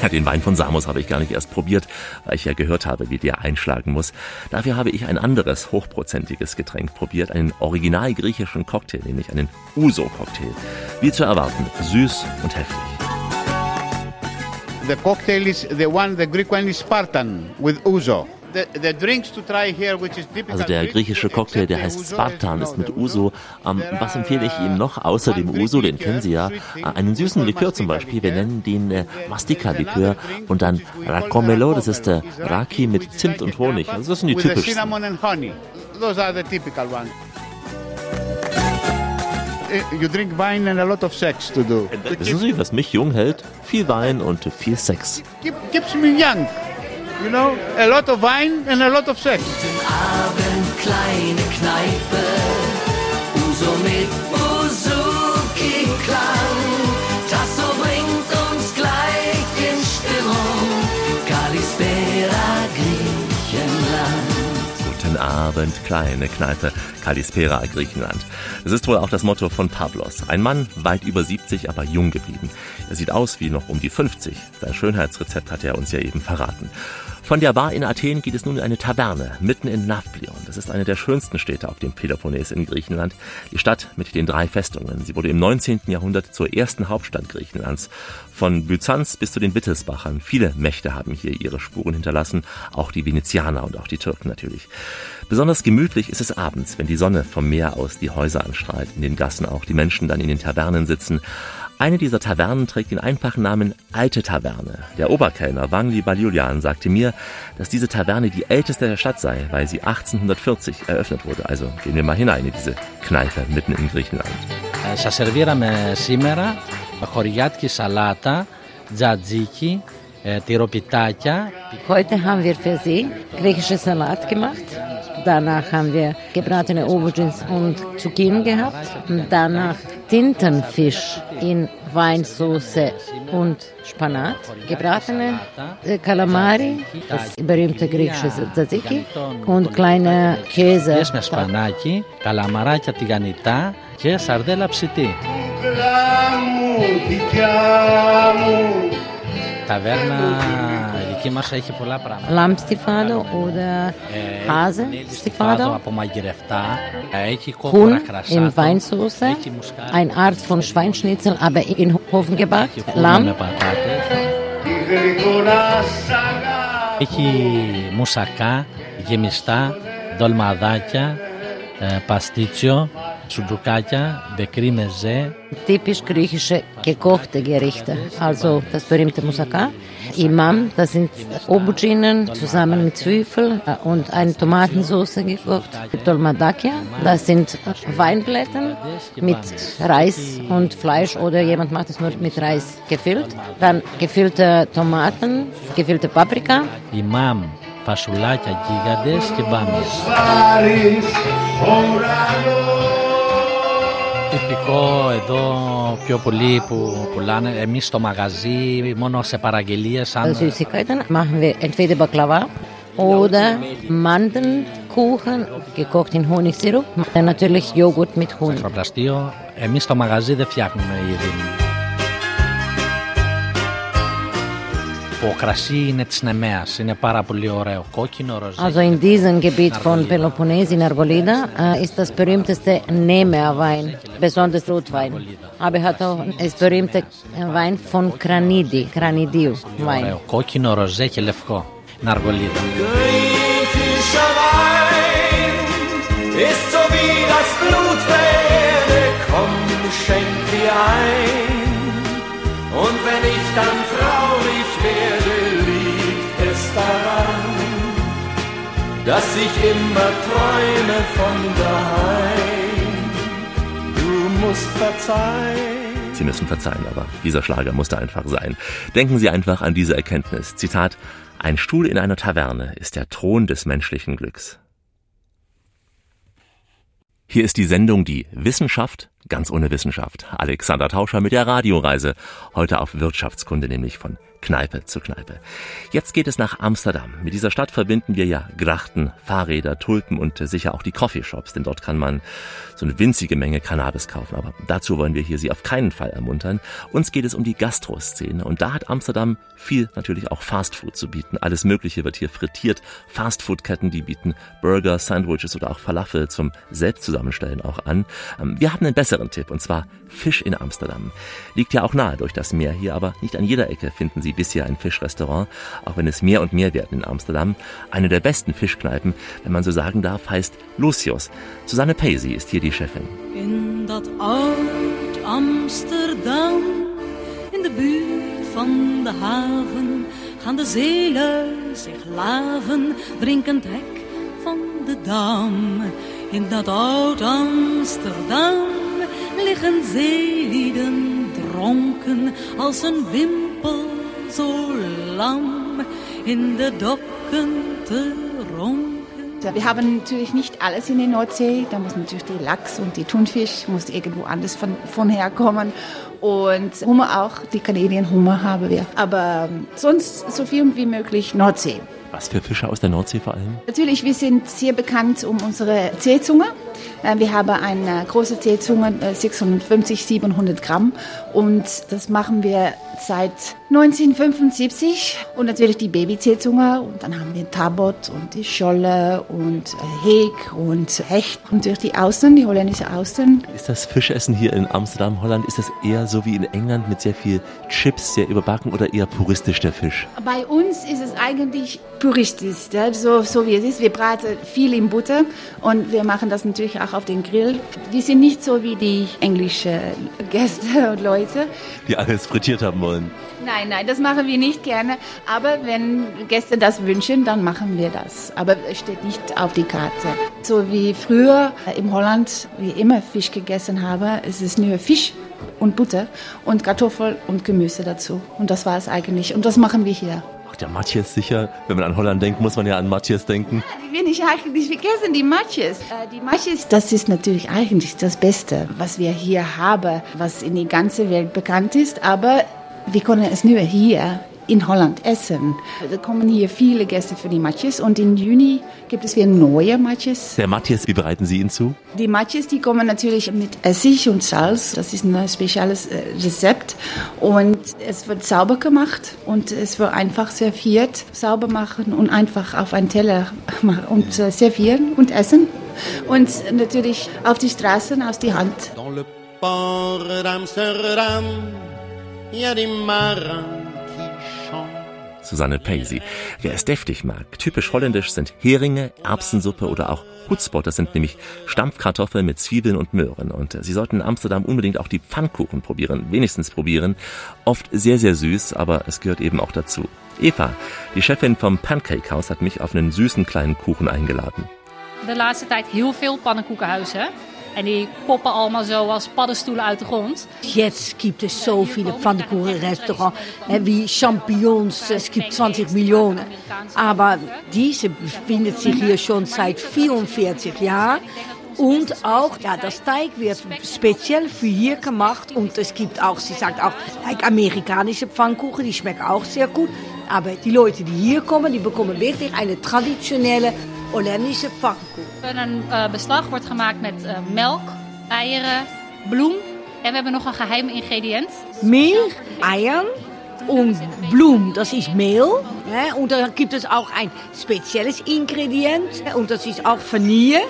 S1: Ja, den Wein von Samos habe ich gar nicht erst probiert, weil ich ja gehört habe, wie der einschlagen muss. Dafür habe ich ein anderes hochprozentiges Getränk probiert, einen original griechischen Cocktail, nämlich einen Uso-Cocktail. Wie zu erwarten, süß und heftig.
S11: The cocktail is the one, the Greek one is Spartan with uso.
S1: Also der
S11: Greek,
S1: griechische Cocktail, der heißt Spartan, ist mit Uso. Ähm, was empfehle ich Ihnen noch außer dem Uso, den kennen Sie ja? Äh, einen süßen Likör zum Beispiel, wir nennen den äh, Mastika-Likör und dann Racomelo, das ist der Raki mit Zimt und Honig. Also das sind die
S11: with the
S1: typischsten.
S11: cinnamon and honey. Those are the typical ones. Eh, You drink wine and a lot of sex to do.
S1: Wissen Sie, was mich jung hält? Viel Wein und viel Sex.
S11: Keep, keeps me young. You know, a lot of wine and a lot of sex.
S7: Guten Abend, kleine Kneipe, Uso mit
S12: Uzuki Klang. Tasso bringt uns gleich in Stimmung, Kalispera Griechenland.
S1: Guten Abend, kleine Kneipe, Kalispera Griechenland. Es ist wohl auch das Motto von Pavlos. Ein Mann weit über 70, aber jung geblieben. Er sieht aus wie noch um die 50. Sein Schönheitsrezept hat er uns ja eben verraten. Von der Bar in Athen geht es nun in eine Taverne mitten in Nafplion. Das ist eine der schönsten Städte auf dem Peloponnes in Griechenland. Die Stadt mit den drei Festungen. Sie wurde im 19. Jahrhundert zur ersten Hauptstadt Griechenlands. Von Byzanz bis zu den Wittelsbachern. Viele Mächte haben hier ihre Spuren hinterlassen. Auch die Venezianer und auch die Türken natürlich. Besonders gemütlich ist es abends, wenn die Sonne vom Meer aus die Häuser anstrahlt, in den Gassen auch die Menschen dann in den Tavernen sitzen. Eine dieser Tavernen trägt den einfachen Namen Alte Taverne. Der Oberkellner Wangli Baljulian sagte mir, dass diese Taverne die älteste der Stadt sei, weil sie 1840 eröffnet wurde. Also gehen wir mal hinein in diese Kneipe mitten in Griechenland.
S13: Σας σερβίραμε σήμερα χωριάτικη σαλάτα, τζατζίκι, τυροπιτάκια.
S14: Heute haben wir für Sie griechische Salat gemacht. Danach haben wir gebratene Aubergines und Zucchini gehabt. Und danach Tintenfisch in Weinsauce und Spanat. Gebratene Kalamari, das berühmte griechische Tzatziki und kleine Käse.
S13: με σπανάκι, καλαμαράκια τηγανιτά και σαρδέλα ψητή. ταβέρνα η δική μας έχει πολλά πράγματα.
S14: Λάμπ
S13: στιφάδο,
S14: ναι,
S13: ναι, ναι. ούδα ε,
S14: χάζε
S13: στιφάδο.
S14: Από μαγειρευτά.
S13: Ε, έχει κόκορα
S14: κρασάτο. ein Art von Schweinschnitzel, aber in
S13: Hofen.
S14: Lamm.
S13: Έχει μουσακά, γεμιστά, ντολμαδάκια, ε, παστίτσιο. σουτζουκάκια, μπεκρί μεζέ,
S14: typisch griechische gekochte Gerichte. Also das berühmte Moussaka, Imam, das sind Auberginen zusammen mit Zwiebel äh, und eine Tomatensauce gekocht. Dolmadakia, das sind Weinblätter mit Reis und Fleisch oder jemand macht es nur mit Reis gefüllt. Dann gefüllte Tomaten, gefüllte Paprika.
S13: ημάμ, φασουλάκια γίγαντες και μπάμιες. Τυπικό εδώ πιο πολύ που πουλάνε εμείς στο μαγαζί μόνο σε παραγγελίες αν
S14: Süßigkeiten machen wir entweder Baklava oder Mandelkuchen, gekocht in Honigsirup. Dann natürlich Joghurt mit Honig.
S13: στο πλαστείο εμείς στο μαγαζί δεν φτιάχνουμε ήδη. Το κρασί είναι της Νεμαίας, είναι πάρα πολύ ωραίο, κόκκινο, ροζέ.
S14: Also in diesem Gebiet von Peloponnes in Argolida äh, ist das berühmteste Nemea-Wein, besonders Rotwein. Aber hat auch das berühmte Wein von Granidi, Granidiu-Wein.
S13: Ωραίο, κόκκινο, ροζέ και λευκό. Ναργολίδα.
S10: Griechischer Wein ist so wie das Blut der Erde. Komm, schenk dir ein. Daran, dass ich immer träume von daheim. Du musst verzeihen.
S1: Sie müssen verzeihen, aber dieser Schlager musste einfach sein. Denken Sie einfach an diese Erkenntnis. Zitat, ein Stuhl in einer Taverne ist der Thron des menschlichen Glücks. Hier ist die Sendung Die Wissenschaft, ganz ohne Wissenschaft. Alexander Tauscher mit der Radioreise. Heute auf Wirtschaftskunde, nämlich von Kneipe zu Kneipe. Jetzt geht es nach Amsterdam. Mit dieser Stadt verbinden wir ja Grachten, Fahrräder, Tulpen und sicher auch die Coffeeshops, denn dort kann man so eine winzige Menge Cannabis kaufen. Aber dazu wollen wir hier Sie auf keinen Fall ermuntern. Uns geht es um die Gastroszene und da hat Amsterdam viel natürlich auch Fastfood zu bieten. Alles Mögliche wird hier frittiert. Fastfood-Ketten, die bieten Burger, Sandwiches oder auch Falafel zum Selbstzusammenstellen auch an. Ähm, Wir haben einen besseren Tipp und zwar Fisch in Amsterdam. Liegt ja auch nahe durch das Meer hier, aber nicht an jeder Ecke finden Sie bisher ein Fischrestaurant, auch wenn es mehr und mehr werden in Amsterdam. Eine der besten Fischkneipen, wenn man so sagen darf, heißt Lucius. Susanne Paisy ist hier die Chefin.
S15: In dat oud Amsterdam, in de buurt van de haven, gaan de zeelui zich laven, drinkend hek van de dam. In dat oud Amsterdam liggen zeelieden dronken als een wimpel zo lam in de dokken te ronken.
S16: Ja, Wir haben natürlich nicht alles in der Nordsee. Da muss natürlich der Lachs und die Thunfisch muss irgendwo anders von, von herkommen. Und Hummer auch, die Canadian Hummer haben wir. Aber ähm, sonst so viel wie möglich Nordsee.
S1: Was für Fische aus der Nordsee vor allem?
S16: Natürlich, wir sind sehr bekannt um unsere Seezunge. Äh, wir haben eine große Seezunge, 650, 700 Gramm. Und das machen wir seit 1975 und natürlich die Babyseezunge und dann haben wir Tabot und die Scholle und äh, Heg und Hecht und durch die Austern, die holländische Austern.
S1: Ist das Fischessen hier in Amsterdam, Holland, ist das eher so wie in England mit sehr viel Chips, sehr überbacken oder eher puristisch der Fisch?
S16: Bei uns ist es eigentlich puristisch, so, so wie es ist. Wir braten viel in Butter und wir machen das natürlich auch auf den Grill. Wir sind nicht so wie die englischen Gäste und Leute.
S1: Die alles frittiert haben wollen.
S16: Nein, nein, das machen wir nicht gerne. Aber wenn Gäste das wünschen, dann machen wir das. Aber es steht nicht auf die Karte. So wie früher in Holland, wie immer Fisch gegessen habe, es ist nur Fisch und Butter und Kartoffel und Gemüse dazu. Und das war es eigentlich. Und das machen wir hier.
S1: Ach, der Matjes sicher. Wenn man an Holland denkt, muss man ja an Matjes denken.
S16: Die will ich eigentlich vergessen, die Matjes. Äh, die Matjes, das ist natürlich eigentlich das Beste, was wir hier haben, was in die ganze Welt bekannt ist. Aber wir können es nur hier in Holland essen. Da kommen hier viele Gäste für die Matjes und im Juni gibt es wieder neue Matjes.
S1: Der Matjes, wie bereiten Sie ihn zu?
S16: Die Matjes, die kommen natürlich mit Essig und Salz. Das ist ein spezielles äh, Rezept und es wird sauber gemacht und es wird einfach serviert, sauber machen und einfach auf einen Teller machen und äh, servieren und essen und natürlich auf die Straßen aus die Hand.
S10: Dans le port d'Amsterdam,
S1: Susanne Paisy. Wer es deftig mag, typisch holländisch sind Heringe, Erbsensuppe oder auch Hutspot. Das sind nämlich Stampfkartoffeln mit Zwiebeln und Möhren. Und äh, Sie sollten in Amsterdam unbedingt auch die Pfannkuchen probieren, wenigstens probieren. Oft sehr, sehr süß, aber es gehört eben auch dazu. Eva, die Chefin vom Pancake House, hat mich auf einen süßen kleinen Kuchen eingeladen.
S17: de laatste tijd heel veel pannenkoekenhuizen. En die poppen allemaal zo als paddenstoelen uit de grond.
S18: Jetzt gibt es so viele Pfannkuchenrestaurants äh, wie Champignons. Es gibt 20 Millionen. Aber diese befindet sich hier schon seit 44 Jahren. Und auch, ja, das Teig wird speziell für hier gemacht. Und es gibt auch, sie sagt auch, like amerikanische Pfannkuchen, die schmecken auch sehr gut. Aber die Leute, die hier kommen, die bekommen wirklich eine traditionelle holländische Pfannkuchen.
S17: Een eh, beslag wordt gemaakt met eh, melk, eieren, bloem. En we hebben nog een geheim ingrediënt.
S18: Milch, Eiern und Blumen, das ist Mehl. Ne? Und dann gibt es auch ein spezielles Ingrediënt und das ist auch Vanille.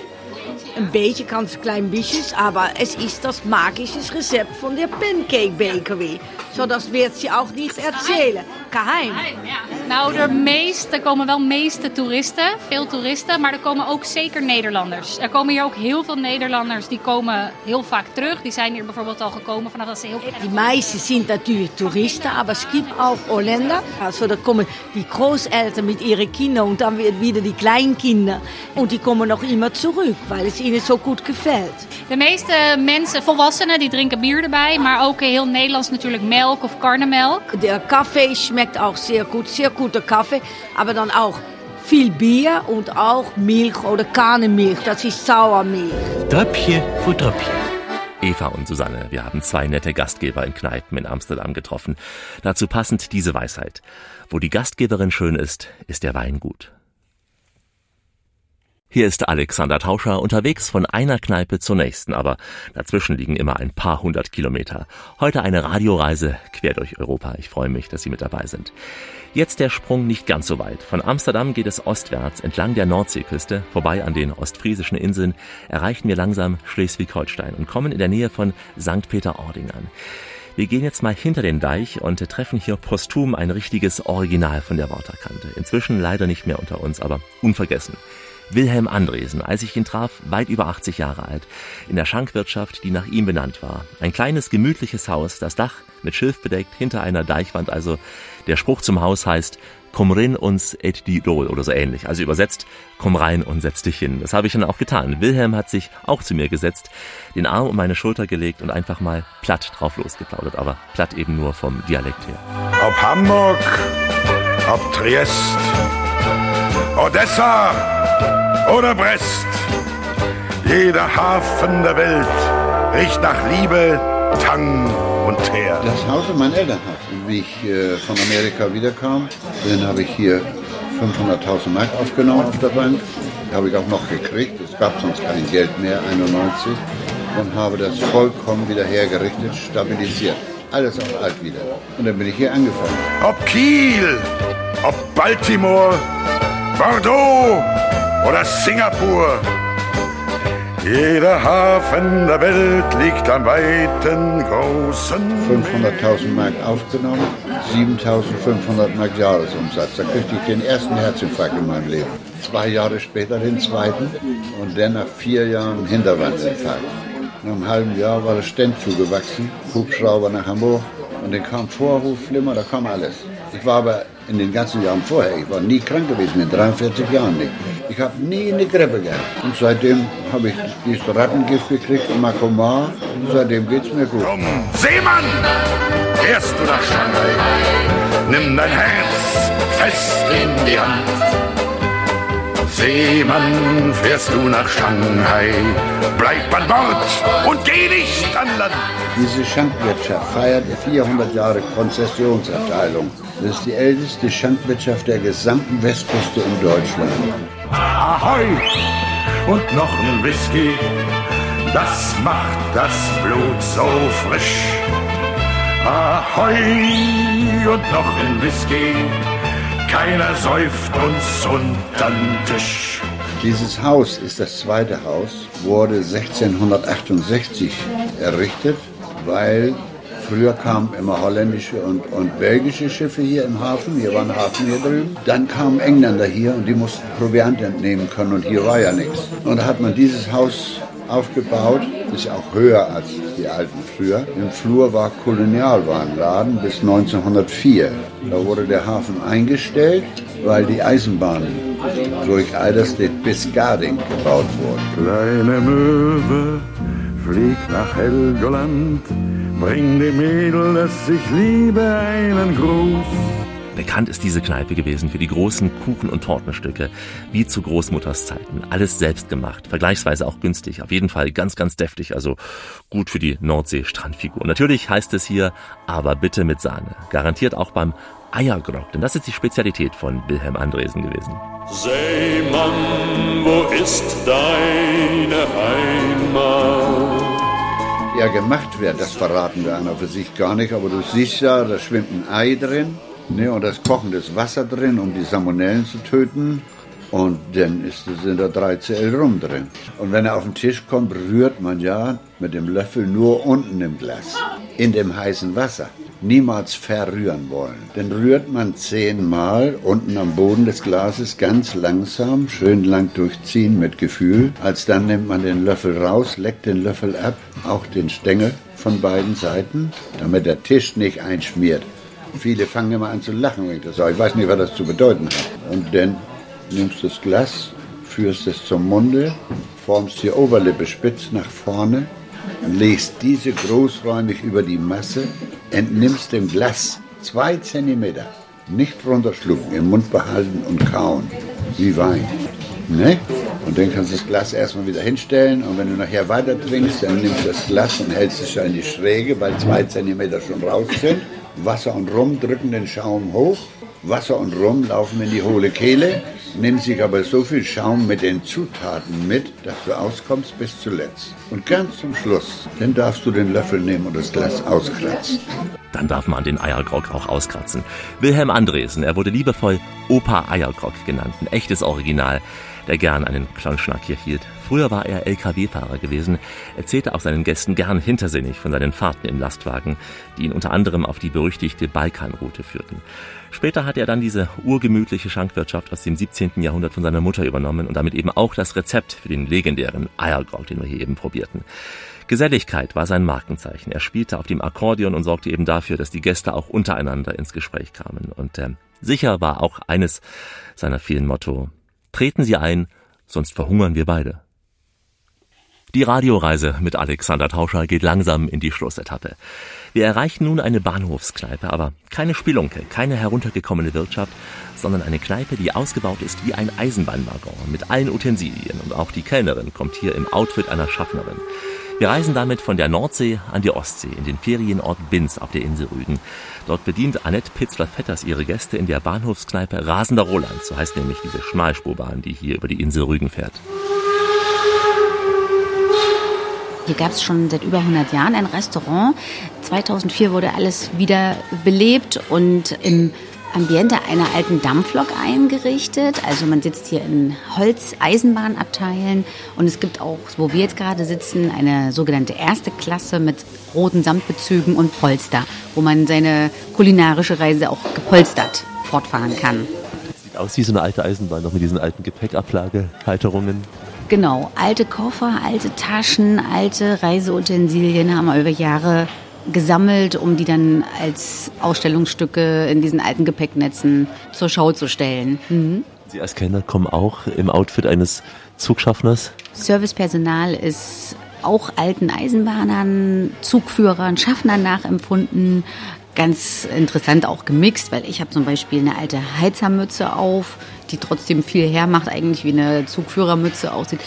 S18: Ein beetje, ganz klein bisschen, aber es ist das magische Rezept von der Pancake Bakery. So, das wird sie auch nicht erzählen. Geheim.
S17: Nou, de meeste, er komen wel meeste toeristen, veel toeristen, maar er komen ook zeker Nederlanders. Er komen hier ook heel veel Nederlanders, die komen heel vaak terug. Die zijn hier bijvoorbeeld al gekomen vanaf dat ze heel
S18: Die meisten sind natürlich Touristen, aber es gibt auch Holländer. Also da kommen die Großeltern mit ihren Kindern und dann wird wieder die Kleinkinder. Und die kommen noch immer zurück, weil es ihnen so gut gefällt.
S17: De meeste mensen, volwassenen, die drinken bier erbij, maar ook heel Nederlands natuurlijk melk of karnemelk.
S18: Der Kaffee schmeckt auch sehr gut, sehr guter Kaffee, aber dann auch viel Bier und auch Milch oder Kahnemilch, das ist Sauermilch.
S1: Tröpfchen für Tröpfchen. Eva und Susanne, wir haben zwei nette Gastgeber in Kneipen in Amsterdam getroffen. Dazu passend diese Weisheit. Wo die Gastgeberin schön ist, ist der Wein gut. Hier ist Alexander Tauscher unterwegs von einer Kneipe zur nächsten, aber dazwischen liegen immer ein paar hundert Kilometer. Heute eine Radioreise quer durch Europa. Ich freue mich, dass Sie mit dabei sind. Jetzt der Sprung nicht ganz so weit. Von Amsterdam geht es ostwärts entlang der Nordseeküste, vorbei an den ostfriesischen Inseln, erreichen wir langsam Schleswig-Holstein und kommen in der Nähe von St. Peter-Ording an. Wir gehen jetzt mal hinter den Deich und treffen hier posthum ein richtiges Original von der Waterkante. Inzwischen leider nicht mehr unter uns, aber unvergessen. Wilhelm Andresen, als ich ihn traf, weit über 80 Jahre alt, in der Schankwirtschaft, die nach ihm benannt war. Ein kleines, gemütliches Haus, das Dach mit Schilf bedeckt, hinter einer Deichwand also. Der Spruch zum Haus heißt, komm rein uns et die Dol oder so ähnlich. Also übersetzt, komm rein und setz dich hin. Das habe ich dann auch getan. Wilhelm hat sich auch zu mir gesetzt, den Arm um meine Schulter gelegt und einfach mal platt drauf losgeplaudert, aber platt eben nur vom Dialekt her.
S19: Ob Hamburg, ob Triest, Odessa oder Brest. Jeder Hafen der Welt riecht nach Liebe, Tang und Teer.
S20: Das Haus in mein Elternhaus. Wie ich äh, von Amerika wiederkam, dann habe ich hier 500.000 Mark aufgenommen auf der Bank. Habe ich auch noch gekriegt. Es gab sonst kein Geld mehr, 91. Und habe das vollkommen wieder hergerichtet, stabilisiert. Alles auf alt wieder. Und dann bin ich hier angefangen.
S19: Ob Kiel, ob Baltimore, Bordeaux oder Singapur. Jeder Hafen der Welt liegt am weiten, großen
S20: 500.000 Mark aufgenommen, 7.500 Mark Jahresumsatz. Da kriegte ich den ersten Herzinfarkt in meinem Leben. Zwei Jahre später den zweiten und dann nach vier Jahren Hinterwandinfarkt. Nach einem halben Jahr war das Stand zugewachsen, Hubschrauber nach Hamburg und dann kam Vorruf, Flimmer, da kam alles. Ich war aber in den ganzen Jahren vorher, ich war nie krank gewesen, in 43 Jahren nicht. Ich habe nie eine Grippe gehabt. Und seitdem habe ich dieses Rattengift gekriegt, Makoma. Und seitdem geht es mir gut.
S19: Komm, Seemann, fährst du nach Shanghai? Nimm dein Herz fest in die Hand. Seemann, fährst du nach Shanghai? Bleib an Bord und geh nicht an Land.
S20: Diese Schankwirtschaft feiert 400 Jahre Konzessionserteilung. Das ist die älteste Schankwirtschaft der gesamten Westküste in Deutschland.
S19: Ahoi und noch ein Whisky, das macht das Blut so frisch. Ahoi und noch ein Whisky, keiner säuft uns unterm Tisch.
S20: Dieses Haus ist das zweite Haus, wurde 1668 errichtet, weil Früher kamen immer holländische und, und belgische Schiffe hier im Hafen. Hier war ein Hafen hier drüben. Dann kamen Engländer hier und die mussten Proviant entnehmen können und hier war ja nichts. Und da hat man dieses Haus aufgebaut, ist auch höher als die alten früher. Im Flur war Kolonialwarenladen bis 1904. Da wurde der Hafen eingestellt, weil die Eisenbahn durch Eiderstedt bis Garding gebaut wurde.
S19: Kleine Möwe fliegt nach Helgoland, bring dem Mädel, das ich liebe, einen Gruß.
S1: Bekannt ist diese Kneipe gewesen für die großen Kuchen- und Tortenstücke, wie zu Großmutters Zeiten. Alles selbst gemacht, vergleichsweise auch günstig, auf jeden Fall ganz, ganz deftig, also gut für die Nordsee-Strandfigur. Natürlich heißt es hier, aber bitte mit Sahne. Garantiert auch beim Eiergrog, denn das ist die Spezialität von Wilhelm Andresen gewesen.
S21: Seemann, wo ist deine Heimat?
S20: Ja, gemacht wird, das verraten wir einer für sich gar nicht, aber du siehst ja, da schwimmt ein Ei drin ne, und da ist kochendes Wasser drin, um die Salmonellen zu töten. Und dann ist, sind da 3 Cl rum drin. Und wenn er auf den Tisch kommt, rührt man ja mit dem Löffel nur unten im Glas, in dem heißen Wasser. Niemals verrühren wollen. Dann rührt man zehnmal unten am Boden des Glases ganz langsam, schön lang durchziehen mit Gefühl. Als dann nimmt man den Löffel raus, leckt den Löffel ab, auch den Stängel von beiden Seiten, damit der Tisch nicht einschmiert. Viele fangen immer an zu lachen, wenn ich das sage. Ich weiß nicht, was das zu bedeuten hat. Und dann nimmst das Glas, führst es zum Munde, formst die Oberlippe spitz nach vorne, legst diese großräumig über die Masse, entnimmst dem Glas zwei Zentimeter, nicht runterschlucken, im Mund behalten und kauen, wie Wein. Ne? Und dann kannst du das Glas erstmal wieder hinstellen und wenn du nachher weiter trinkst, dann nimmst du das Glas und hältst es in die Schräge, weil zwei Zentimeter schon raus sind. Wasser und Rum drücken den Schaum hoch. Wasser und Rum laufen in die hohle Kehle, nimmt sich aber so viel Schaum mit den Zutaten mit, dass du auskommst bis zuletzt. Und ganz zum Schluss, dann darfst du den Löffel nehmen und das Glas auskratzen.
S1: Dann darf man den Eiergrog auch auskratzen. Wilhelm Andresen, er wurde liebevoll Opa Eiergrog genannt, ein echtes Original, der gern einen Klonschnack hier hielt. Früher war er LKW-Fahrer gewesen, erzählte auch seinen Gästen gern hintersinnig von seinen Fahrten im Lastwagen, die ihn unter anderem auf die berüchtigte Balkanroute führten. Später hat er dann diese urgemütliche Schankwirtschaft aus dem 17. Jahrhundert von seiner Mutter übernommen und damit eben auch das Rezept für den legendären Eiergrog, den wir hier eben probierten. Geselligkeit war sein Markenzeichen. Er spielte auf dem Akkordeon und sorgte eben dafür, dass die Gäste auch untereinander ins Gespräch kamen. Und äh, sicher war auch eines seiner vielen Motto, treten Sie ein, sonst verhungern wir beide. Die Radioreise mit Alexander Tauscher geht langsam in die Schlussetappe. Wir erreichen nun eine Bahnhofskneipe, aber keine Spelunke, keine heruntergekommene Wirtschaft, sondern eine Kneipe, die ausgebaut ist wie ein Eisenbahnwaggon mit allen Utensilien und auch die Kellnerin kommt hier im Outfit einer Schaffnerin. Wir reisen damit von der Nordsee an die Ostsee in den Ferienort Binz auf der Insel Rügen. Dort bedient Annette Pitzler-Vetters ihre Gäste in der Bahnhofskneipe Rasender Roland. So heißt nämlich diese Schmalspurbahn, die hier über die Insel Rügen fährt.
S2: Hier gab es schon seit über 100 Jahren ein Restaurant. 2004 wurde alles wieder belebt und im Ambiente einer alten Dampflok eingerichtet. Also man sitzt hier in Holz-Eisenbahnabteilen und es gibt auch, wo wir jetzt gerade sitzen, eine sogenannte erste Klasse mit roten Samtbezügen und Polster, wo man seine kulinarische Reise auch gepolstert fortfahren kann.
S1: Sieht aus wie so eine alte Eisenbahn, noch mit diesen alten Gepäckablagehalterungen.
S2: Genau, alte Koffer, alte Taschen, alte Reiseutensilien haben wir über Jahre gesammelt, um die dann als Ausstellungsstücke in diesen alten Gepäcknetzen zur Schau zu stellen. Mhm.
S1: Sie als Kellner kommen auch im Outfit eines Zugschaffners?
S2: Servicepersonal ist auch alten Eisenbahnern, Zugführern, Schaffnern nachempfunden. Ganz interessant auch gemixt, weil ich habe zum Beispiel eine alte Heizermütze auf, die trotzdem viel hermacht, eigentlich wie eine Zugführermütze aussieht.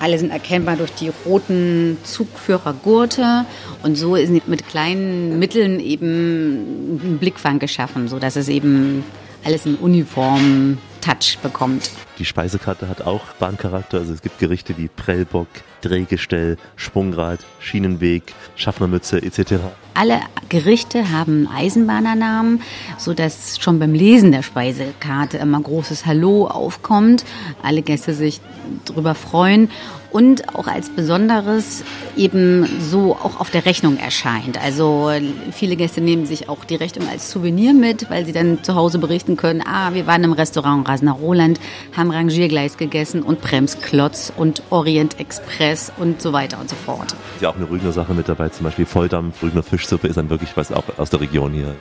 S2: Alle sind erkennbar durch die roten Zugführergurte und so ist mit kleinen Mitteln eben ein Blickfang geschaffen, sodass es eben alles in Uniform Touch bekommt.
S1: Die Speisekarte hat auch Bahncharakter. Also es gibt Gerichte wie Prellbock, Drehgestell, Sprungrad, Schienenweg, Schaffnermütze etc.
S2: Alle Gerichte haben Eisenbahnernamen, sodass schon beim Lesen der Speisekarte immer großes Hallo aufkommt. Alle Gäste sich darüber freuen und auch als Besonderes eben so auch auf der Rechnung erscheint. Also viele Gäste nehmen sich auch die Rechnung als Souvenir mit, weil sie dann zu Hause berichten können, ah, wir waren im Restaurant Rasner Roland, haben Rangiergleis gegessen und Bremsklotz und Orient Express und so weiter und so fort.
S1: Ja, auch eine Rügener Sache mit dabei, zum Beispiel Volldampf, Rügener Fischsuppe ist dann wirklich was auch aus der Region hier.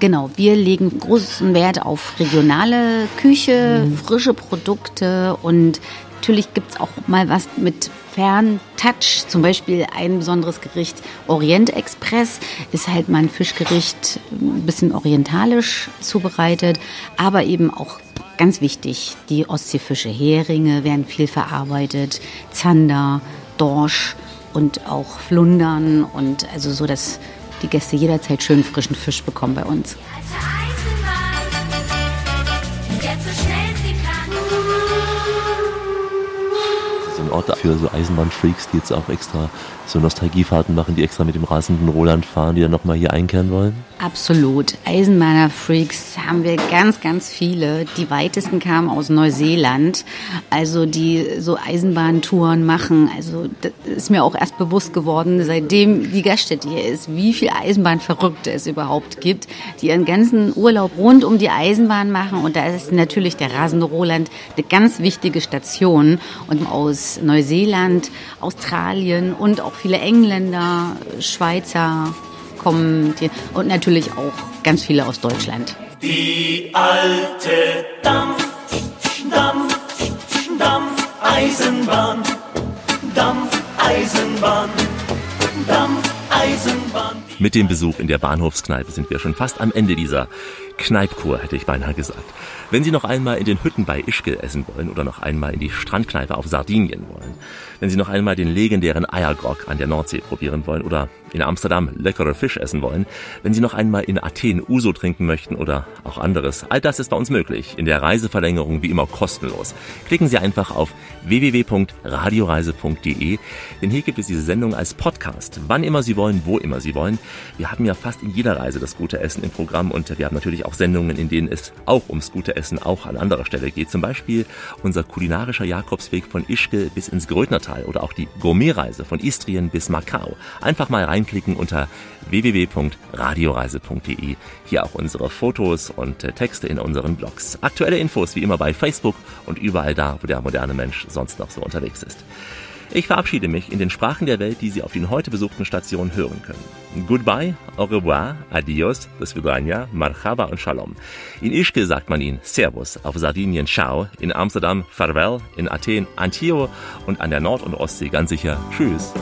S2: Genau, wir legen großen Wert auf regionale Küche, mhm. frische Produkte und Natürlich gibt es auch mal was mit Ferntouch, zum Beispiel ein besonderes Gericht Orient Express ist halt mal ein Fischgericht ein bisschen orientalisch zubereitet, aber eben auch ganz wichtig, die Ostseefische Heringe werden viel verarbeitet, Zander, Dorsch und auch Flundern und also so, dass die Gäste jederzeit schön frischen Fisch bekommen bei uns.
S1: Ort für so Eisenbahnfreaks, die jetzt auch extra so Nostalgiefahrten machen, die extra mit dem rasenden Roland fahren, die dann nochmal hier einkehren wollen?
S2: Absolut. Eisenbahner-Freaks haben wir ganz, ganz viele. Die weitesten kamen aus Neuseeland, also die so Eisenbahntouren machen. Also das ist mir auch erst bewusst geworden, seitdem die Gaststätte hier ist, wie viel Eisenbahnverrückte es überhaupt gibt, die ihren ganzen Urlaub rund um die Eisenbahn machen. Und da ist natürlich der rasende Roland eine ganz wichtige Station. Und aus Neuseeland, Australien und auch viele Engländer, Schweizer kommen hier und natürlich auch ganz viele aus Deutschland.
S7: Die alte Dampf, Dampf, Dampf, Eisenbahn, Dampf, Eisenbahn,
S1: Dampf, Eisenbahn. Mit dem Besuch in der Bahnhofskneipe sind wir schon fast am Ende dieser Kneipkur, hätte ich beinahe gesagt. Wenn Sie noch einmal in den Hütten bei Ischgl essen wollen oder noch einmal in die Strandkneipe auf Sardinien wollen, wenn Sie noch einmal den legendären Eiergrog an der Nordsee probieren wollen oder in Amsterdam leckere Fisch essen wollen, wenn Sie noch einmal in Athen Uso trinken möchten oder auch anderes, all das ist bei uns möglich. In der Reiseverlängerung wie immer kostenlos. Klicken Sie einfach auf www.radioreise.de, denn hier gibt es diese Sendung als Podcast. Wann immer Sie wollen, wo immer Sie wollen. Wir haben ja fast in jeder Reise das gute Essen im Programm und wir haben natürlich auch Sendungen, in denen es auch ums gute Essen auch an anderer Stelle geht. Zum Beispiel unser kulinarischer Jakobsweg von Ischgl bis ins Grödnertal oder auch die Gourmetreise von Istrien bis Macau. Einfach mal rein reinklicken unter www.radioreise.de. Hier auch unsere Fotos und äh, Texte in unseren Blogs. Aktuelle Infos wie immer bei Facebook und überall da, wo der moderne Mensch sonst noch so unterwegs ist. Ich verabschiede mich in den Sprachen der Welt, die Sie auf den heute besuchten Stationen hören können. Goodbye, au revoir, adios, das Vidania, marhaba und shalom. In Ischke sagt man ihnen Servus, auf Sardinien Ciao, in Amsterdam Farewell, in Athen Antio und an der Nord- und Ostsee ganz sicher Tschüss.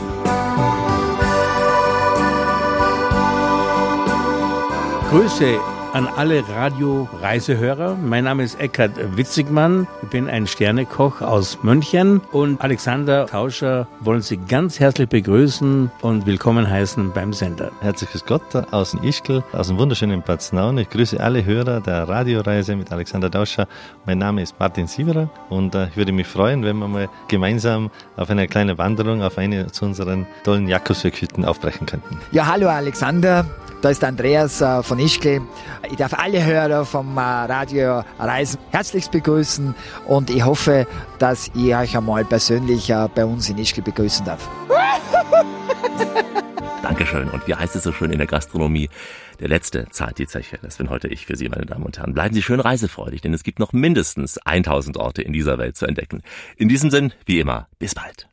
S4: Grüße an alle Radio-Reisehörer. Mein Name ist Eckhard Witzigmann. Ich bin ein Sternekoch aus München und Alexander Tauscher wollen Sie ganz herzlich begrüßen und willkommen heißen beim Sender.
S3: Herzliches Gott aus dem Ischgl, aus dem wunderschönen Bad Snaun. Ich grüße alle Hörer der Radioreise mit Alexander Tauscher. Mein Name ist Martin Sieverer und äh, ich würde mich freuen, wenn wir mal gemeinsam auf einer kleinen Wanderung auf eine zu unseren tollen Jakobsweg-Hütten aufbrechen könnten.
S6: Ja, hallo Alexander. Da ist Andreas äh, von Ischgl. Ich darf alle Hörer vom äh, Radio Reisen herzlichst begrüßen und ich hoffe, dass ich euch einmal persönlich äh, bei uns in Ischgl begrüßen darf. [laughs]
S1: Dankeschön. Und wie heißt es so schön in der Gastronomie? Der letzte zahlt die Zeche. Das bin heute ich für Sie, meine Damen und Herren. Bleiben Sie schön reisefreudig, denn es gibt noch mindestens 1000 Orte in dieser Welt zu entdecken. In diesem Sinn, wie immer, bis bald.